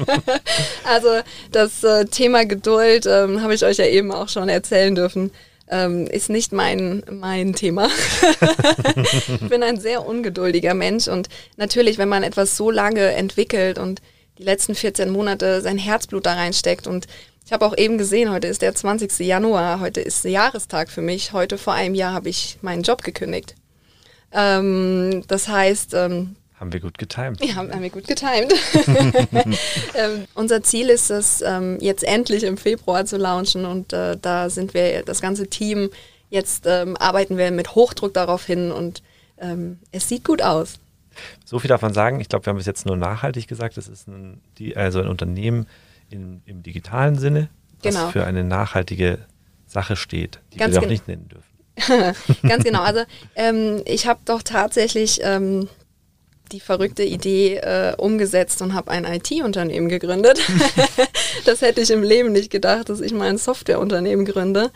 also das äh, Thema Geduld ähm, habe ich euch ja eben auch schon erzählen dürfen. Ähm, ist nicht mein, mein Thema. ich bin ein sehr ungeduldiger Mensch und natürlich, wenn man etwas so lange entwickelt und die letzten 14 Monate sein Herzblut da reinsteckt. Und ich habe auch eben gesehen, heute ist der 20. Januar, heute ist der Jahrestag für mich. Heute vor einem Jahr habe ich meinen Job gekündigt. Ähm, das heißt, ähm, haben wir gut getimt. Ja, haben, wir gut getimt. ähm, unser Ziel ist es, ähm, jetzt endlich im Februar zu launchen und äh, da sind wir, das ganze Team, jetzt ähm, arbeiten wir mit Hochdruck darauf hin und ähm, es sieht gut aus. So viel darf man sagen. Ich glaube, wir haben bis jetzt nur nachhaltig gesagt. Das ist ein, die, also ein Unternehmen in, im digitalen Sinne, das genau. für eine nachhaltige Sache steht, die Ganz wir auch nicht nennen dürfen. Ganz genau. Also ähm, ich habe doch tatsächlich ähm, die verrückte Idee äh, umgesetzt und habe ein IT-Unternehmen gegründet. das hätte ich im Leben nicht gedacht, dass ich mal ein Softwareunternehmen gründe.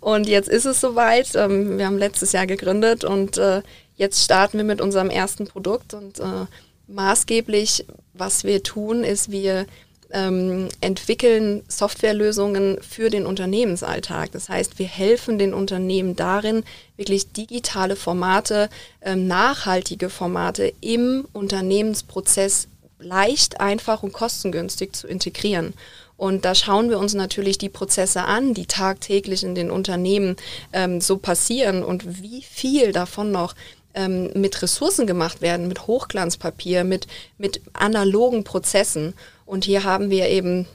Und jetzt ist es soweit. Ähm, wir haben letztes Jahr gegründet und äh, jetzt starten wir mit unserem ersten Produkt. Und äh, maßgeblich, was wir tun, ist, wir ähm, entwickeln Softwarelösungen für den Unternehmensalltag. Das heißt, wir helfen den Unternehmen darin, wirklich digitale Formate, ähm, nachhaltige Formate im Unternehmensprozess leicht, einfach und kostengünstig zu integrieren. Und da schauen wir uns natürlich die Prozesse an, die tagtäglich in den Unternehmen ähm, so passieren und wie viel davon noch ähm, mit Ressourcen gemacht werden, mit Hochglanzpapier, mit, mit analogen Prozessen. Und hier haben wir eben,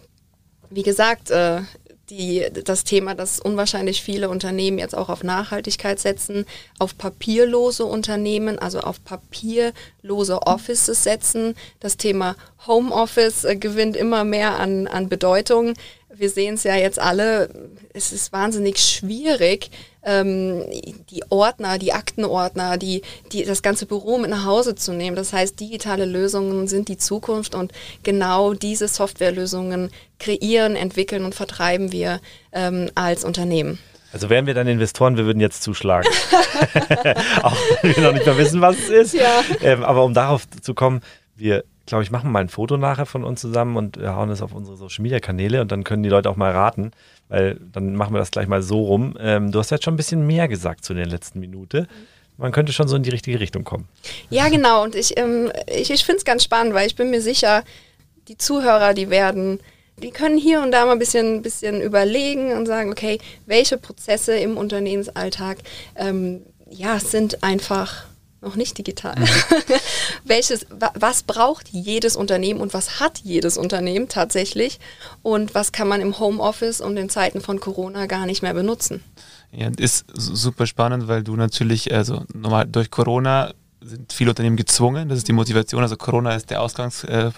wie gesagt, äh, die, das Thema, dass unwahrscheinlich viele Unternehmen jetzt auch auf Nachhaltigkeit setzen, auf papierlose Unternehmen, also auf papierlose Offices setzen. Das Thema Homeoffice äh, gewinnt immer mehr an, an Bedeutung. Wir sehen es ja jetzt alle, es ist wahnsinnig schwierig, ähm, die Ordner, die Aktenordner, die, die, das ganze Büro mit nach Hause zu nehmen. Das heißt, digitale Lösungen sind die Zukunft und genau diese Softwarelösungen kreieren, entwickeln und vertreiben wir ähm, als Unternehmen. Also wären wir dann Investoren, wir würden jetzt zuschlagen. Auch wenn wir noch nicht mal wissen, was es ist. Ja. Ähm, aber um darauf zu kommen, wir glaube ich, machen mal ein Foto nachher von uns zusammen und hauen es auf unsere Social Media Kanäle und dann können die Leute auch mal raten, weil dann machen wir das gleich mal so rum. Ähm, du hast jetzt schon ein bisschen mehr gesagt zu der letzten Minute. Man könnte schon so in die richtige Richtung kommen. Ja, genau. Und ich, ähm, ich, ich finde es ganz spannend, weil ich bin mir sicher, die Zuhörer, die werden, die können hier und da mal ein bisschen, bisschen überlegen und sagen, okay, welche Prozesse im Unternehmensalltag ähm, ja, sind einfach noch nicht digital. Mhm. Welches, was braucht jedes Unternehmen und was hat jedes Unternehmen tatsächlich und was kann man im Homeoffice und in Zeiten von Corona gar nicht mehr benutzen? Ja, ist super spannend, weil du natürlich, also normal durch Corona sind viele Unternehmen gezwungen, das ist die Motivation, also Corona ist der Ausgangs, äh,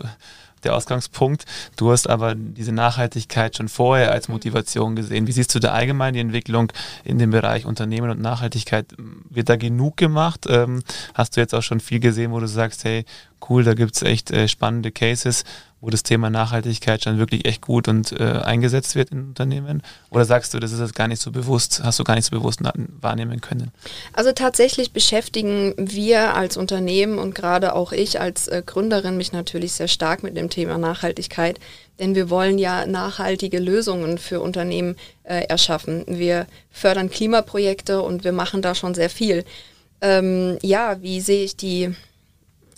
der Ausgangspunkt. Du hast aber diese Nachhaltigkeit schon vorher als Motivation gesehen. Wie siehst du da allgemein die Entwicklung in dem Bereich Unternehmen und Nachhaltigkeit? Wird da genug gemacht? Ähm, hast du jetzt auch schon viel gesehen, wo du sagst, hey, cool, da gibt es echt äh, spannende Cases? wo das Thema Nachhaltigkeit schon wirklich echt gut und äh, eingesetzt wird in Unternehmen? Oder sagst du, das ist jetzt gar nicht so bewusst, hast du gar nicht so bewusst wahrnehmen können? Also tatsächlich beschäftigen wir als Unternehmen und gerade auch ich als äh, Gründerin mich natürlich sehr stark mit dem Thema Nachhaltigkeit, denn wir wollen ja nachhaltige Lösungen für Unternehmen äh, erschaffen. Wir fördern Klimaprojekte und wir machen da schon sehr viel. Ähm, ja, wie sehe ich die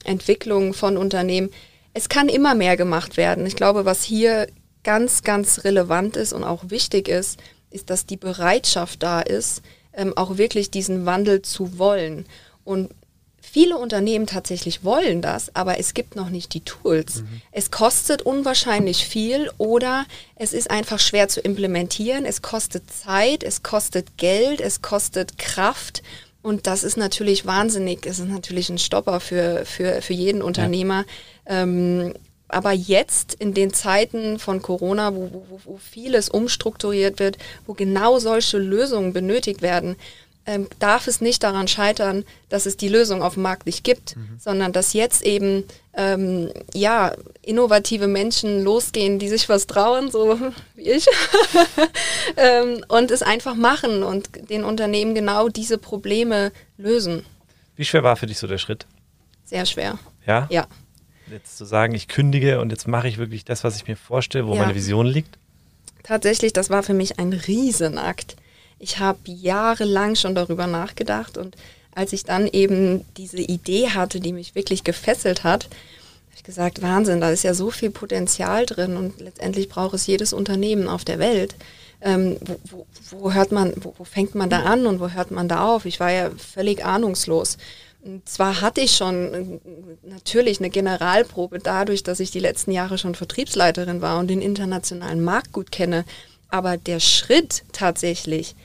Entwicklung von Unternehmen? es kann immer mehr gemacht werden. Ich glaube, was hier ganz, ganz relevant ist und auch wichtig ist, ist, dass die Bereitschaft da ist, ähm, auch wirklich diesen Wandel zu wollen. Und viele Unternehmen tatsächlich wollen das, aber es gibt noch nicht die Tools. Mhm. Es kostet unwahrscheinlich viel oder es ist einfach schwer zu implementieren. Es kostet Zeit, es kostet Geld, es kostet Kraft. Und das ist natürlich wahnsinnig, es ist natürlich ein Stopper für, für, für jeden Unternehmer. Ja. Ähm, aber jetzt in den Zeiten von Corona, wo, wo, wo vieles umstrukturiert wird, wo genau solche Lösungen benötigt werden, ähm, darf es nicht daran scheitern, dass es die Lösung auf dem Markt nicht gibt, mhm. sondern dass jetzt eben ähm, ja innovative Menschen losgehen, die sich was trauen, so wie ich, ähm, und es einfach machen und den Unternehmen genau diese Probleme lösen. Wie schwer war für dich so der Schritt? Sehr schwer. Ja? Ja. Jetzt zu sagen, ich kündige und jetzt mache ich wirklich das, was ich mir vorstelle, wo ja. meine Vision liegt? Tatsächlich, das war für mich ein Riesenakt ich habe jahrelang schon darüber nachgedacht und als ich dann eben diese Idee hatte, die mich wirklich gefesselt hat, habe ich gesagt, Wahnsinn, da ist ja so viel Potenzial drin und letztendlich braucht es jedes Unternehmen auf der Welt. Ähm, wo, wo, wo, hört man, wo, wo, fängt man da an und wo hört man da auf? Ich war ja völlig ahnungslos. zwar hatte ich schon äh, natürlich eine Generalprobe dadurch, dass ich die letzten Jahre schon Vertriebsleiterin war und den internationalen Markt gut kenne, aber der Schritt tatsächlich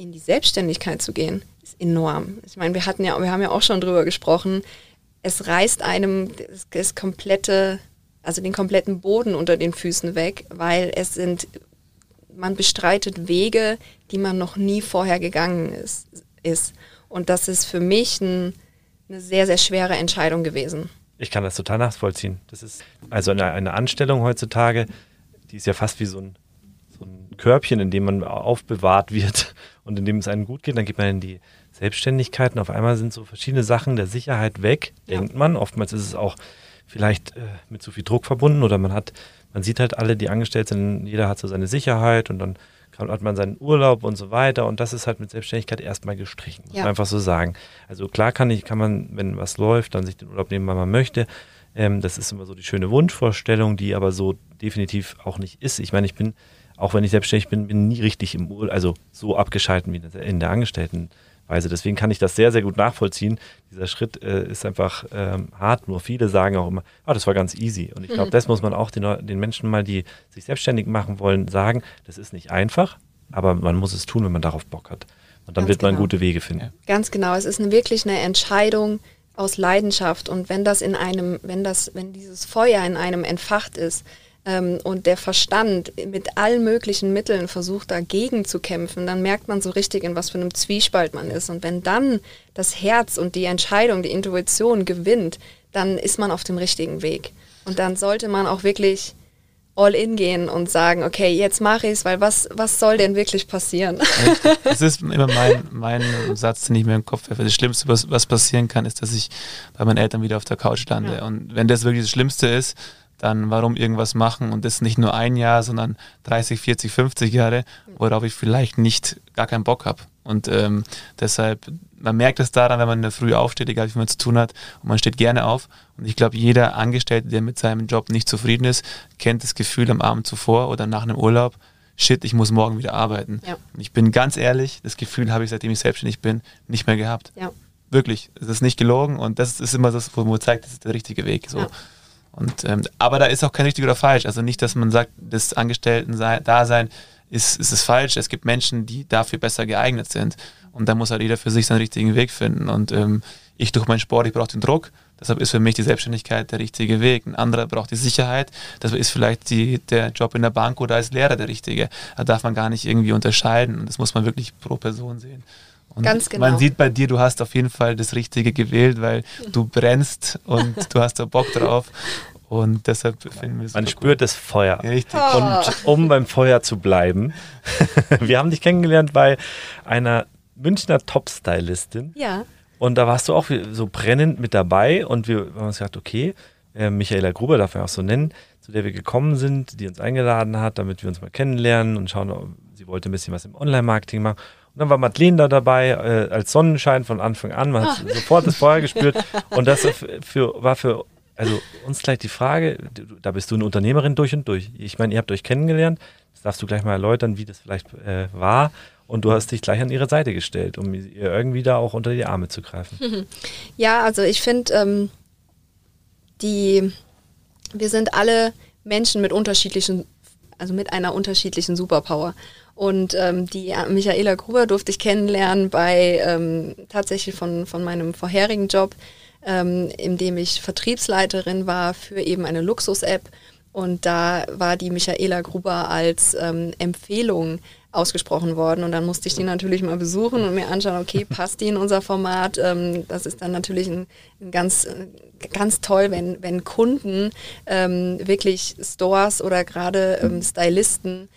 in die Selbstständigkeit zu gehen, ist enorm. Ich meine, wir hatten ja, wir haben ja auch schon drüber gesprochen. Es reißt einem das, das komplette, also den kompletten Boden unter den Füßen weg, weil es sind, man bestreitet Wege, die man noch nie vorher gegangen ist. ist. Und das ist für mich ein, eine sehr, sehr schwere Entscheidung gewesen. Ich kann das total nachvollziehen. Das ist also eine, eine Anstellung heutzutage, die ist ja fast wie so ein, so ein Körbchen, in dem man aufbewahrt wird und in dem es einem gut geht. Dann geht man in die Selbstständigkeit und auf einmal sind so verschiedene Sachen der Sicherheit weg, ja. denkt man. Oftmals ist es auch vielleicht äh, mit zu viel Druck verbunden oder man hat, man sieht halt alle, die angestellt sind, jeder hat so seine Sicherheit und dann hat man seinen Urlaub und so weiter und das ist halt mit Selbstständigkeit erstmal gestrichen, muss ja. man einfach so sagen. Also klar kann ich, kann man, wenn was läuft, dann sich den Urlaub nehmen, wann man möchte. Ähm, das ist immer so die schöne Wunschvorstellung, die aber so definitiv auch nicht ist. Ich meine, ich bin, auch wenn ich selbstständig bin, bin nie richtig im Urlaub, also so abgeschalten wie in der Angestelltenweise. Deswegen kann ich das sehr, sehr gut nachvollziehen. Dieser Schritt äh, ist einfach ähm, hart. Nur viele sagen auch immer, ah, das war ganz easy. Und ich glaube, mhm. das muss man auch den, den Menschen mal, die sich selbstständig machen wollen, sagen. Das ist nicht einfach, aber man muss es tun, wenn man darauf Bock hat. Und dann Ganz wird man genau. gute Wege finden. Ganz genau. Es ist eine, wirklich eine Entscheidung aus Leidenschaft. Und wenn das in einem, wenn das, wenn dieses Feuer in einem entfacht ist, und der Verstand mit allen möglichen Mitteln versucht dagegen zu kämpfen, dann merkt man so richtig, in was für einem Zwiespalt man ist. Und wenn dann das Herz und die Entscheidung, die Intuition gewinnt, dann ist man auf dem richtigen Weg. Und dann sollte man auch wirklich all in gehen und sagen, okay, jetzt mache ich es, weil was, was soll denn wirklich passieren? Das ist immer mein, mein Satz, den ich mir im Kopf werfe. Das Schlimmste, was, was passieren kann, ist, dass ich bei meinen Eltern wieder auf der Couch lande. Ja. Und wenn das wirklich das Schlimmste ist, dann warum irgendwas machen und das nicht nur ein Jahr, sondern 30, 40, 50 Jahre, worauf ich vielleicht nicht gar keinen Bock habe. Und ähm, deshalb, man merkt es daran, wenn man in der Früh aufsteht, egal wie man zu tun hat, und man steht gerne auf. Und ich glaube, jeder Angestellte, der mit seinem Job nicht zufrieden ist, kennt das Gefühl am Abend zuvor oder nach einem Urlaub, shit, ich muss morgen wieder arbeiten. Ja. Und ich bin ganz ehrlich, das Gefühl habe ich, seitdem ich selbstständig bin, nicht mehr gehabt. Ja. Wirklich, es ist nicht gelogen und das ist immer das, wo man zeigt, das ist der richtige Weg. So. Ja. Und, ähm, aber da ist auch kein richtig oder falsch. Also nicht, dass man sagt, das Angestellten-Dasein ist, ist es falsch. Es gibt Menschen, die dafür besser geeignet sind. Und da muss halt jeder für sich seinen richtigen Weg finden. Und ähm, ich durch meinen Sport, ich brauche den Druck. Deshalb ist für mich die Selbstständigkeit der richtige Weg. Ein anderer braucht die Sicherheit. Das ist vielleicht die, der Job in der Bank oder als Lehrer der richtige. Da darf man gar nicht irgendwie unterscheiden. Das muss man wirklich pro Person sehen. Und Ganz genau. Man sieht bei dir, du hast auf jeden Fall das Richtige gewählt, weil du brennst und du hast da Bock drauf. Und deshalb finden wir es. Man spürt cool. das Feuer. Richtig. Oh. Und um beim Feuer zu bleiben, wir haben dich kennengelernt bei einer Münchner Top-Stylistin. Ja. Und da warst du auch so brennend mit dabei und wir haben uns gedacht, okay, äh, Michaela Gruber darf man auch so nennen, zu der wir gekommen sind, die uns eingeladen hat, damit wir uns mal kennenlernen und schauen, sie wollte ein bisschen was im Online-Marketing machen. Und dann war Madeleine da dabei, äh, als Sonnenschein von Anfang an. Man hat oh. sofort das Feuer gespürt. Und das für, war für also uns gleich die Frage, da bist du eine Unternehmerin durch und durch. Ich meine, ihr habt euch kennengelernt. Das darfst du gleich mal erläutern, wie das vielleicht äh, war. Und du hast dich gleich an ihre Seite gestellt, um ihr irgendwie da auch unter die Arme zu greifen. Ja, also ich finde, ähm, die, wir sind alle Menschen mit unterschiedlichen, also mit einer unterschiedlichen Superpower. Und ähm, die Michaela Gruber durfte ich kennenlernen bei ähm, tatsächlich von, von meinem vorherigen Job, ähm, in dem ich Vertriebsleiterin war für eben eine Luxus-App. Und da war die Michaela Gruber als ähm, Empfehlung ausgesprochen worden. Und dann musste ich die natürlich mal besuchen und mir anschauen, okay, passt die in unser Format? Ähm, das ist dann natürlich ein, ein ganz, ganz toll, wenn, wenn Kunden ähm, wirklich Stores oder gerade ähm, Stylisten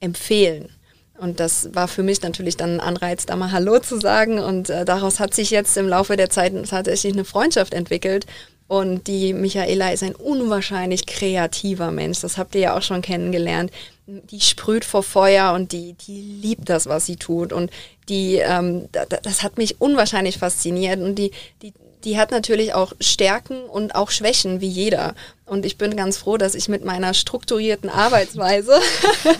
empfehlen. Und das war für mich natürlich dann ein Anreiz, da mal Hallo zu sagen. Und äh, daraus hat sich jetzt im Laufe der Zeit tatsächlich eine Freundschaft entwickelt. Und die Michaela ist ein unwahrscheinlich kreativer Mensch. Das habt ihr ja auch schon kennengelernt. Die sprüht vor Feuer und die, die liebt das, was sie tut. Und die, ähm, das hat mich unwahrscheinlich fasziniert. Und die, die, die hat natürlich auch Stärken und auch Schwächen, wie jeder. Und ich bin ganz froh, dass ich mit meiner strukturierten Arbeitsweise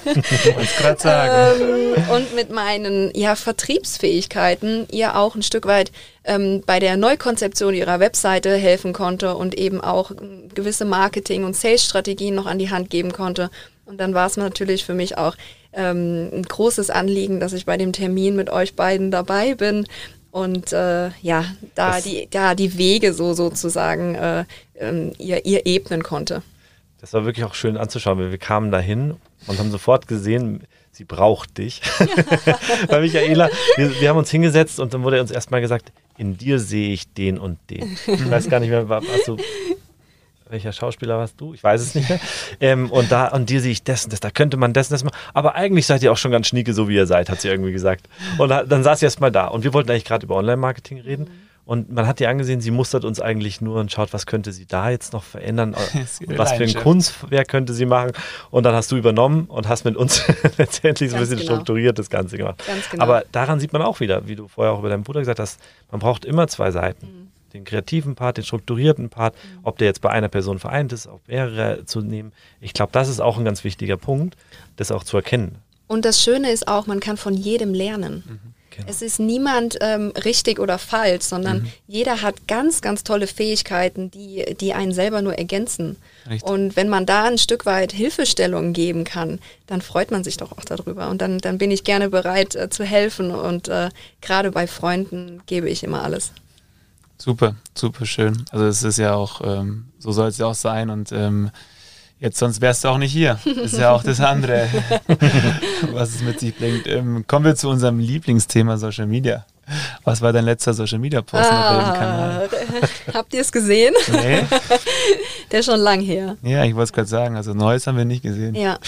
ähm, und mit meinen ja, Vertriebsfähigkeiten ihr auch ein Stück weit ähm, bei der Neukonzeption ihrer Webseite helfen konnte und eben auch gewisse Marketing- und Sales-Strategien noch an die Hand geben konnte. Und dann war es natürlich für mich auch ähm, ein großes Anliegen, dass ich bei dem Termin mit euch beiden dabei bin und äh, ja, da die, da die Wege so sozusagen äh, ähm, ihr, ihr ebnen konnte. Das war wirklich auch schön anzuschauen, weil wir kamen dahin und haben sofort gesehen, sie braucht dich. Bei Michaela, wir, wir, haben uns hingesetzt und dann wurde uns erstmal gesagt, in dir sehe ich den und den. Ich weiß gar nicht mehr, was du welcher Schauspieler warst du? Ich weiß es nicht mehr. Ähm, und da, und dir sehe ich das und das, da könnte man das und das machen. Aber eigentlich seid ihr auch schon ganz schnieke, so wie ihr seid, hat sie irgendwie gesagt. Und dann saß sie erst mal da. Und wir wollten eigentlich gerade über Online-Marketing reden. Mhm. Und man hat ihr angesehen, sie mustert uns eigentlich nur und schaut, was könnte sie da jetzt noch verändern was für ein Kunstwerk könnte sie machen. Und dann hast du übernommen und hast mit uns letztendlich so ein bisschen genau. strukturiert das Ganze gemacht. Genau. Aber daran sieht man auch wieder, wie du vorher auch über deinen Bruder gesagt hast, man braucht immer zwei Seiten. Mhm den kreativen Part, den strukturierten Part, mhm. ob der jetzt bei einer Person vereint ist, ob mehrere zu nehmen. Ich glaube, das ist auch ein ganz wichtiger Punkt, das auch zu erkennen. Und das Schöne ist auch, man kann von jedem lernen. Mhm. Genau. Es ist niemand ähm, richtig oder falsch, sondern mhm. jeder hat ganz, ganz tolle Fähigkeiten, die, die einen selber nur ergänzen. Richtig. Und wenn man da ein Stück weit Hilfestellung geben kann, dann freut man sich doch auch darüber. Und dann, dann bin ich gerne bereit äh, zu helfen. Und äh, gerade bei Freunden gebe ich immer alles. Super, super schön. Also es ist ja auch, ähm, so soll es ja auch sein und ähm, jetzt sonst wärst du auch nicht hier. Das ist ja auch das andere, was es mit sich bringt. Ähm, kommen wir zu unserem Lieblingsthema Social Media. Was war dein letzter Social Media Post ah, auf dem Kanal? Habt ihr es gesehen? Nee. Der ist schon lang her. Ja, ich wollte es gerade sagen. Also Neues haben wir nicht gesehen. Ja.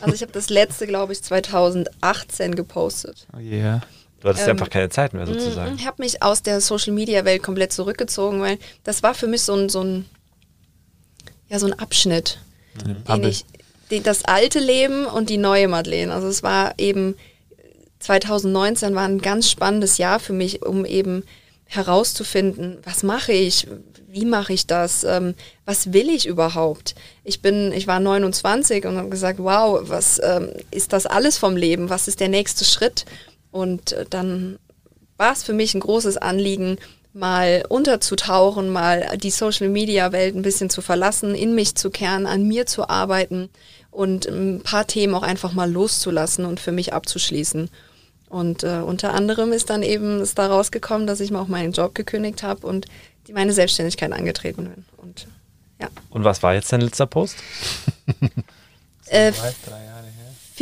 Also ich habe das letzte, glaube ich, 2018 gepostet. Oh yeah. Du hattest ähm, einfach keine Zeit mehr sozusagen. Ich habe mich aus der Social Media Welt komplett zurückgezogen, weil das war für mich so ein, so ein, ja, so ein Abschnitt, den ich, den, das alte Leben und die neue Madeleine. Also es war eben 2019 war ein ganz spannendes Jahr für mich, um eben herauszufinden, was mache ich, wie mache ich das, ähm, was will ich überhaupt? Ich bin, ich war 29 und habe gesagt, wow, was ähm, ist das alles vom Leben? Was ist der nächste Schritt? Und äh, dann war es für mich ein großes Anliegen, mal unterzutauchen, mal die Social-Media-Welt ein bisschen zu verlassen, in mich zu kehren, an mir zu arbeiten und ein paar Themen auch einfach mal loszulassen und für mich abzuschließen. Und äh, unter anderem ist dann eben es daraus gekommen, dass ich mir auch meinen Job gekündigt habe und die, meine Selbstständigkeit angetreten bin. Und, ja. und was war jetzt dein letzter Post? äh, drei Jahre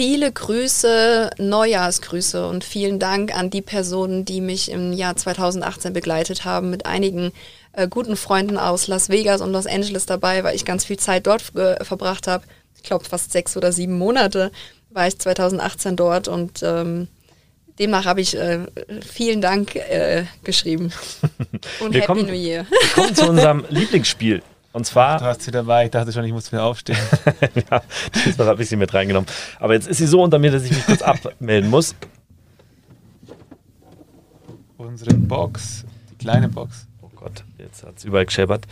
viele Grüße, Neujahrsgrüße und vielen Dank an die Personen, die mich im Jahr 2018 begleitet haben, mit einigen äh, guten Freunden aus Las Vegas und Los Angeles dabei, weil ich ganz viel Zeit dort äh, verbracht habe. Ich glaube, fast sechs oder sieben Monate war ich 2018 dort und ähm, demnach habe ich äh, vielen Dank äh, geschrieben. Und wir Happy kommen, New Year. Wir kommen zu unserem Lieblingsspiel. Und zwar. Du hast sie dabei, ich dachte schon, ich muss wieder aufstehen. ja, diesmal habe ich sie mit reingenommen. Aber jetzt ist sie so unter mir, dass ich mich kurz abmelden muss. Unsere Box, die kleine Box. Oh Gott, jetzt hat es überall gescheppert.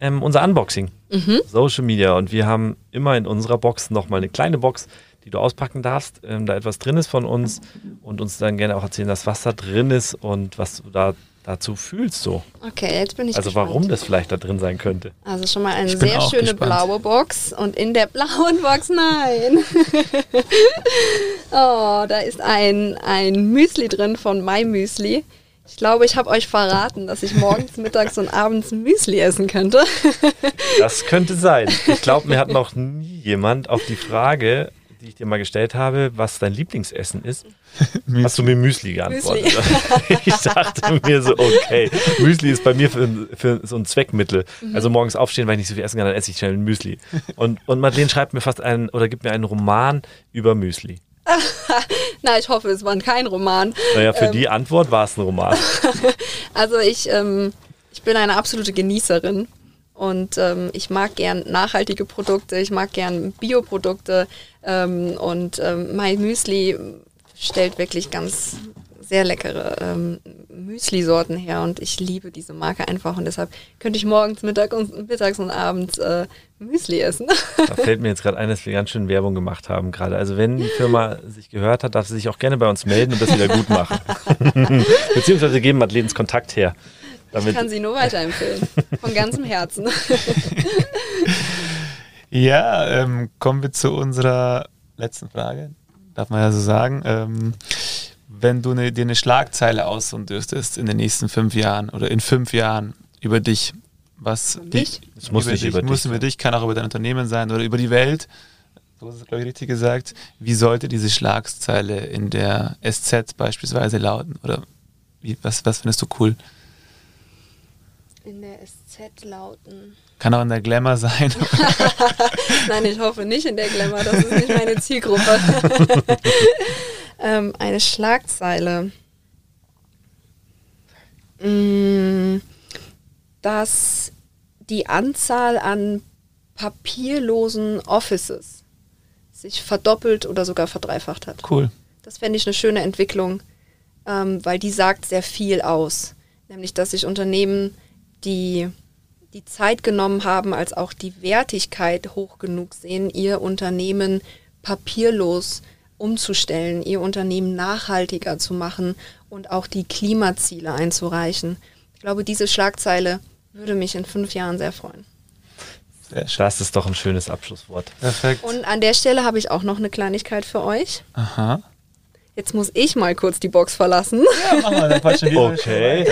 Ähm, unser Unboxing, mhm. Social Media. Und wir haben immer in unserer Box nochmal eine kleine Box, die du auspacken darfst, ähm, da etwas drin ist von uns und uns dann gerne auch erzählen, was da drin ist und was du da dazu fühlst so. Okay, jetzt bin ich Also gespannt. warum das vielleicht da drin sein könnte. Also schon mal eine sehr schöne gespannt. blaue Box und in der blauen Box, nein. oh, da ist ein, ein Müsli drin von My Müsli. Ich glaube, ich habe euch verraten, dass ich morgens, mittags und abends Müsli essen könnte. das könnte sein. Ich glaube, mir hat noch nie jemand auf die Frage, die ich dir mal gestellt habe, was dein Lieblingsessen ist, hast du mir Müsli geantwortet. Müsli. ich dachte mir so, okay, Müsli ist bei mir für, für so ein Zweckmittel. Mhm. Also morgens aufstehen, weil ich nicht so viel essen kann, dann esse ich schnell ein Müsli. Und, und Madeleine schreibt mir fast einen oder gibt mir einen Roman über Müsli. Na, ich hoffe, es war kein Roman. Naja, für ähm, die Antwort war es ein Roman. also ich, ähm, ich bin eine absolute Genießerin Und ähm, ich mag gern nachhaltige Produkte, ich mag gern Bioprodukte ähm, und ähm, mein Müsli stellt wirklich ganz sehr leckere ähm, Müsli-Sorten her und ich liebe diese Marke einfach und deshalb könnte ich morgens, Mittag und, mittags und abends äh, Müsli essen. Da fällt mir jetzt gerade ein, dass wir ganz schön Werbung gemacht haben gerade. Also wenn die Firma sich gehört hat, darf sie sich auch gerne bei uns melden und das wieder gut machen. Beziehungsweise geben Madeleines Kontakt her. Damit ich kann sie nur weiterempfehlen. Von ganzem Herzen. ja, ähm, kommen wir zu unserer letzten Frage. Darf man ja so sagen. Ähm, wenn du eine, dir eine Schlagzeile aussuchen dürftest in den nächsten fünf Jahren oder in fünf Jahren über dich, was dich, das muss über nicht dich, über muss dich über dich, kann auch über dein Unternehmen sein oder über die Welt. So ist es, glaube ich, richtig gesagt. Wie sollte diese Schlagzeile in der SZ beispielsweise lauten? Oder wie, was, was findest du cool? In der SZ lauten. Kann auch in der Glamour sein. Nein, ich hoffe nicht in der Glamour. Das ist nicht meine Zielgruppe. ähm, eine Schlagzeile. Mm, dass die Anzahl an papierlosen Offices sich verdoppelt oder sogar verdreifacht hat. Cool. Das fände ich eine schöne Entwicklung, ähm, weil die sagt sehr viel aus. Nämlich, dass sich Unternehmen, die die Zeit genommen haben, als auch die Wertigkeit hoch genug sehen, ihr Unternehmen papierlos umzustellen, ihr Unternehmen nachhaltiger zu machen und auch die Klimaziele einzureichen. Ich glaube, diese Schlagzeile würde mich in fünf Jahren sehr freuen. Das ist doch ein schönes Abschlusswort. Perfekt. Und an der Stelle habe ich auch noch eine Kleinigkeit für euch. Aha. Jetzt muss ich mal kurz die Box verlassen. Ja, machen wir, dann quatschen wir Okay.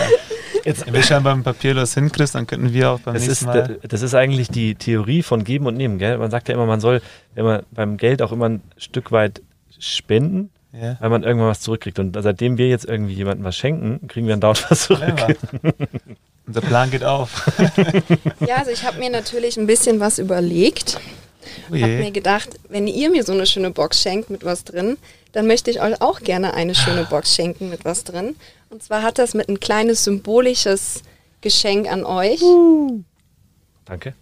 Jetzt, Wenn wir schon beim Papierlos hinkriegst, dann könnten wir auch beim Das nächsten ist, Mal. das ist eigentlich die Theorie von Geben und Nehmen. Gell? Man sagt ja immer, man soll wenn man beim Geld auch immer ein Stück weit spenden, Ja. weil man irgendwann was zurückkriegt. Und seitdem wir jetzt irgendwie jemandem was schenken, kriegen wir dann dauernd was zurück. Unser Plan geht auf. Ja, also ich habe mir natürlich ein bisschen was überlegt. Oh habe mir gedacht, wenn ihr mir so eine schöne Box schenkt mit was drin, dann möchte ich euch auch gerne eine schöne Box schenken mit was drin. Und zwar hat das mit ein kleines symbolisches Geschenk an euch. Danke.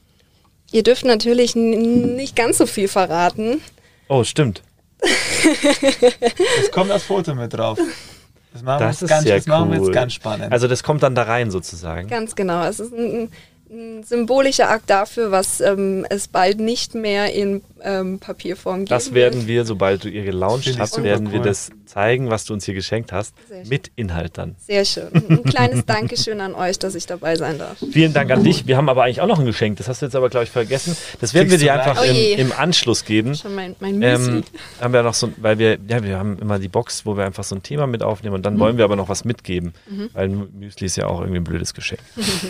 Ihr dürft natürlich nicht ganz so viel verraten. Oh, stimmt. Es kommt das Foto mit drauf. Das machen, Das wir, ist jetzt ganz, sehr das machen wir cool. jetzt ganz spannend. Also das kommt dann da rein sozusagen. Ganz genau. Es ist ein, ein symbolischer Akt dafür, was ähm, es bald nicht mehr in ähm, Papierform gibt. Das werden wir, sobald du ihr gelauncht hast, werden wir cool. das zeigen, was du uns hier geschenkt hast, mit Inhalt dann. Sehr schön. Ein kleines Dankeschön an euch, dass ich dabei sein darf. Vielen Dank an dich. Wir haben aber eigentlich auch noch ein Geschenk. Das hast du jetzt aber, glaube ich, vergessen. Das werden wir Kriegst dir du einfach im, Oh im Anschluss geben. Schon mein, mein Müsli. Ähm, haben wir noch so, weil wir, ja, wir haben immer die Box, wo wir einfach so ein Thema mit aufnehmen und dann wollen wir aber noch was mitgeben, weil Müsli ist ja auch irgendwie ein blödes Geschenk.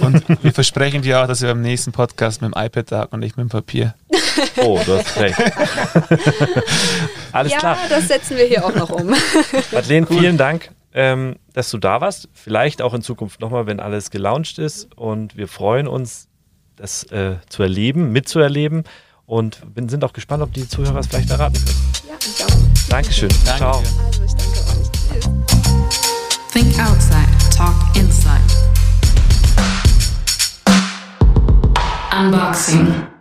Und wir versprechen dir auch, dass wir beim nächsten Podcast mit dem iPad tagen und nicht mit dem Papier. Oh, du hast recht. Alles ja, klar. das setzen wir hier auch noch um. Madeleine, vielen Dank, ähm, dass du da warst. Vielleicht auch in Zukunft nochmal, wenn alles gelauncht ist. Und wir freuen uns, das äh, zu erleben, mitzuerleben. Und bin, sind auch gespannt, ob die Zuhörer es vielleicht erraten können. Ja, ich auch. Dankeschön. Danke Ciao. Also, ich danke euch. Tschüss. Think outside, talk inside. Unboxing.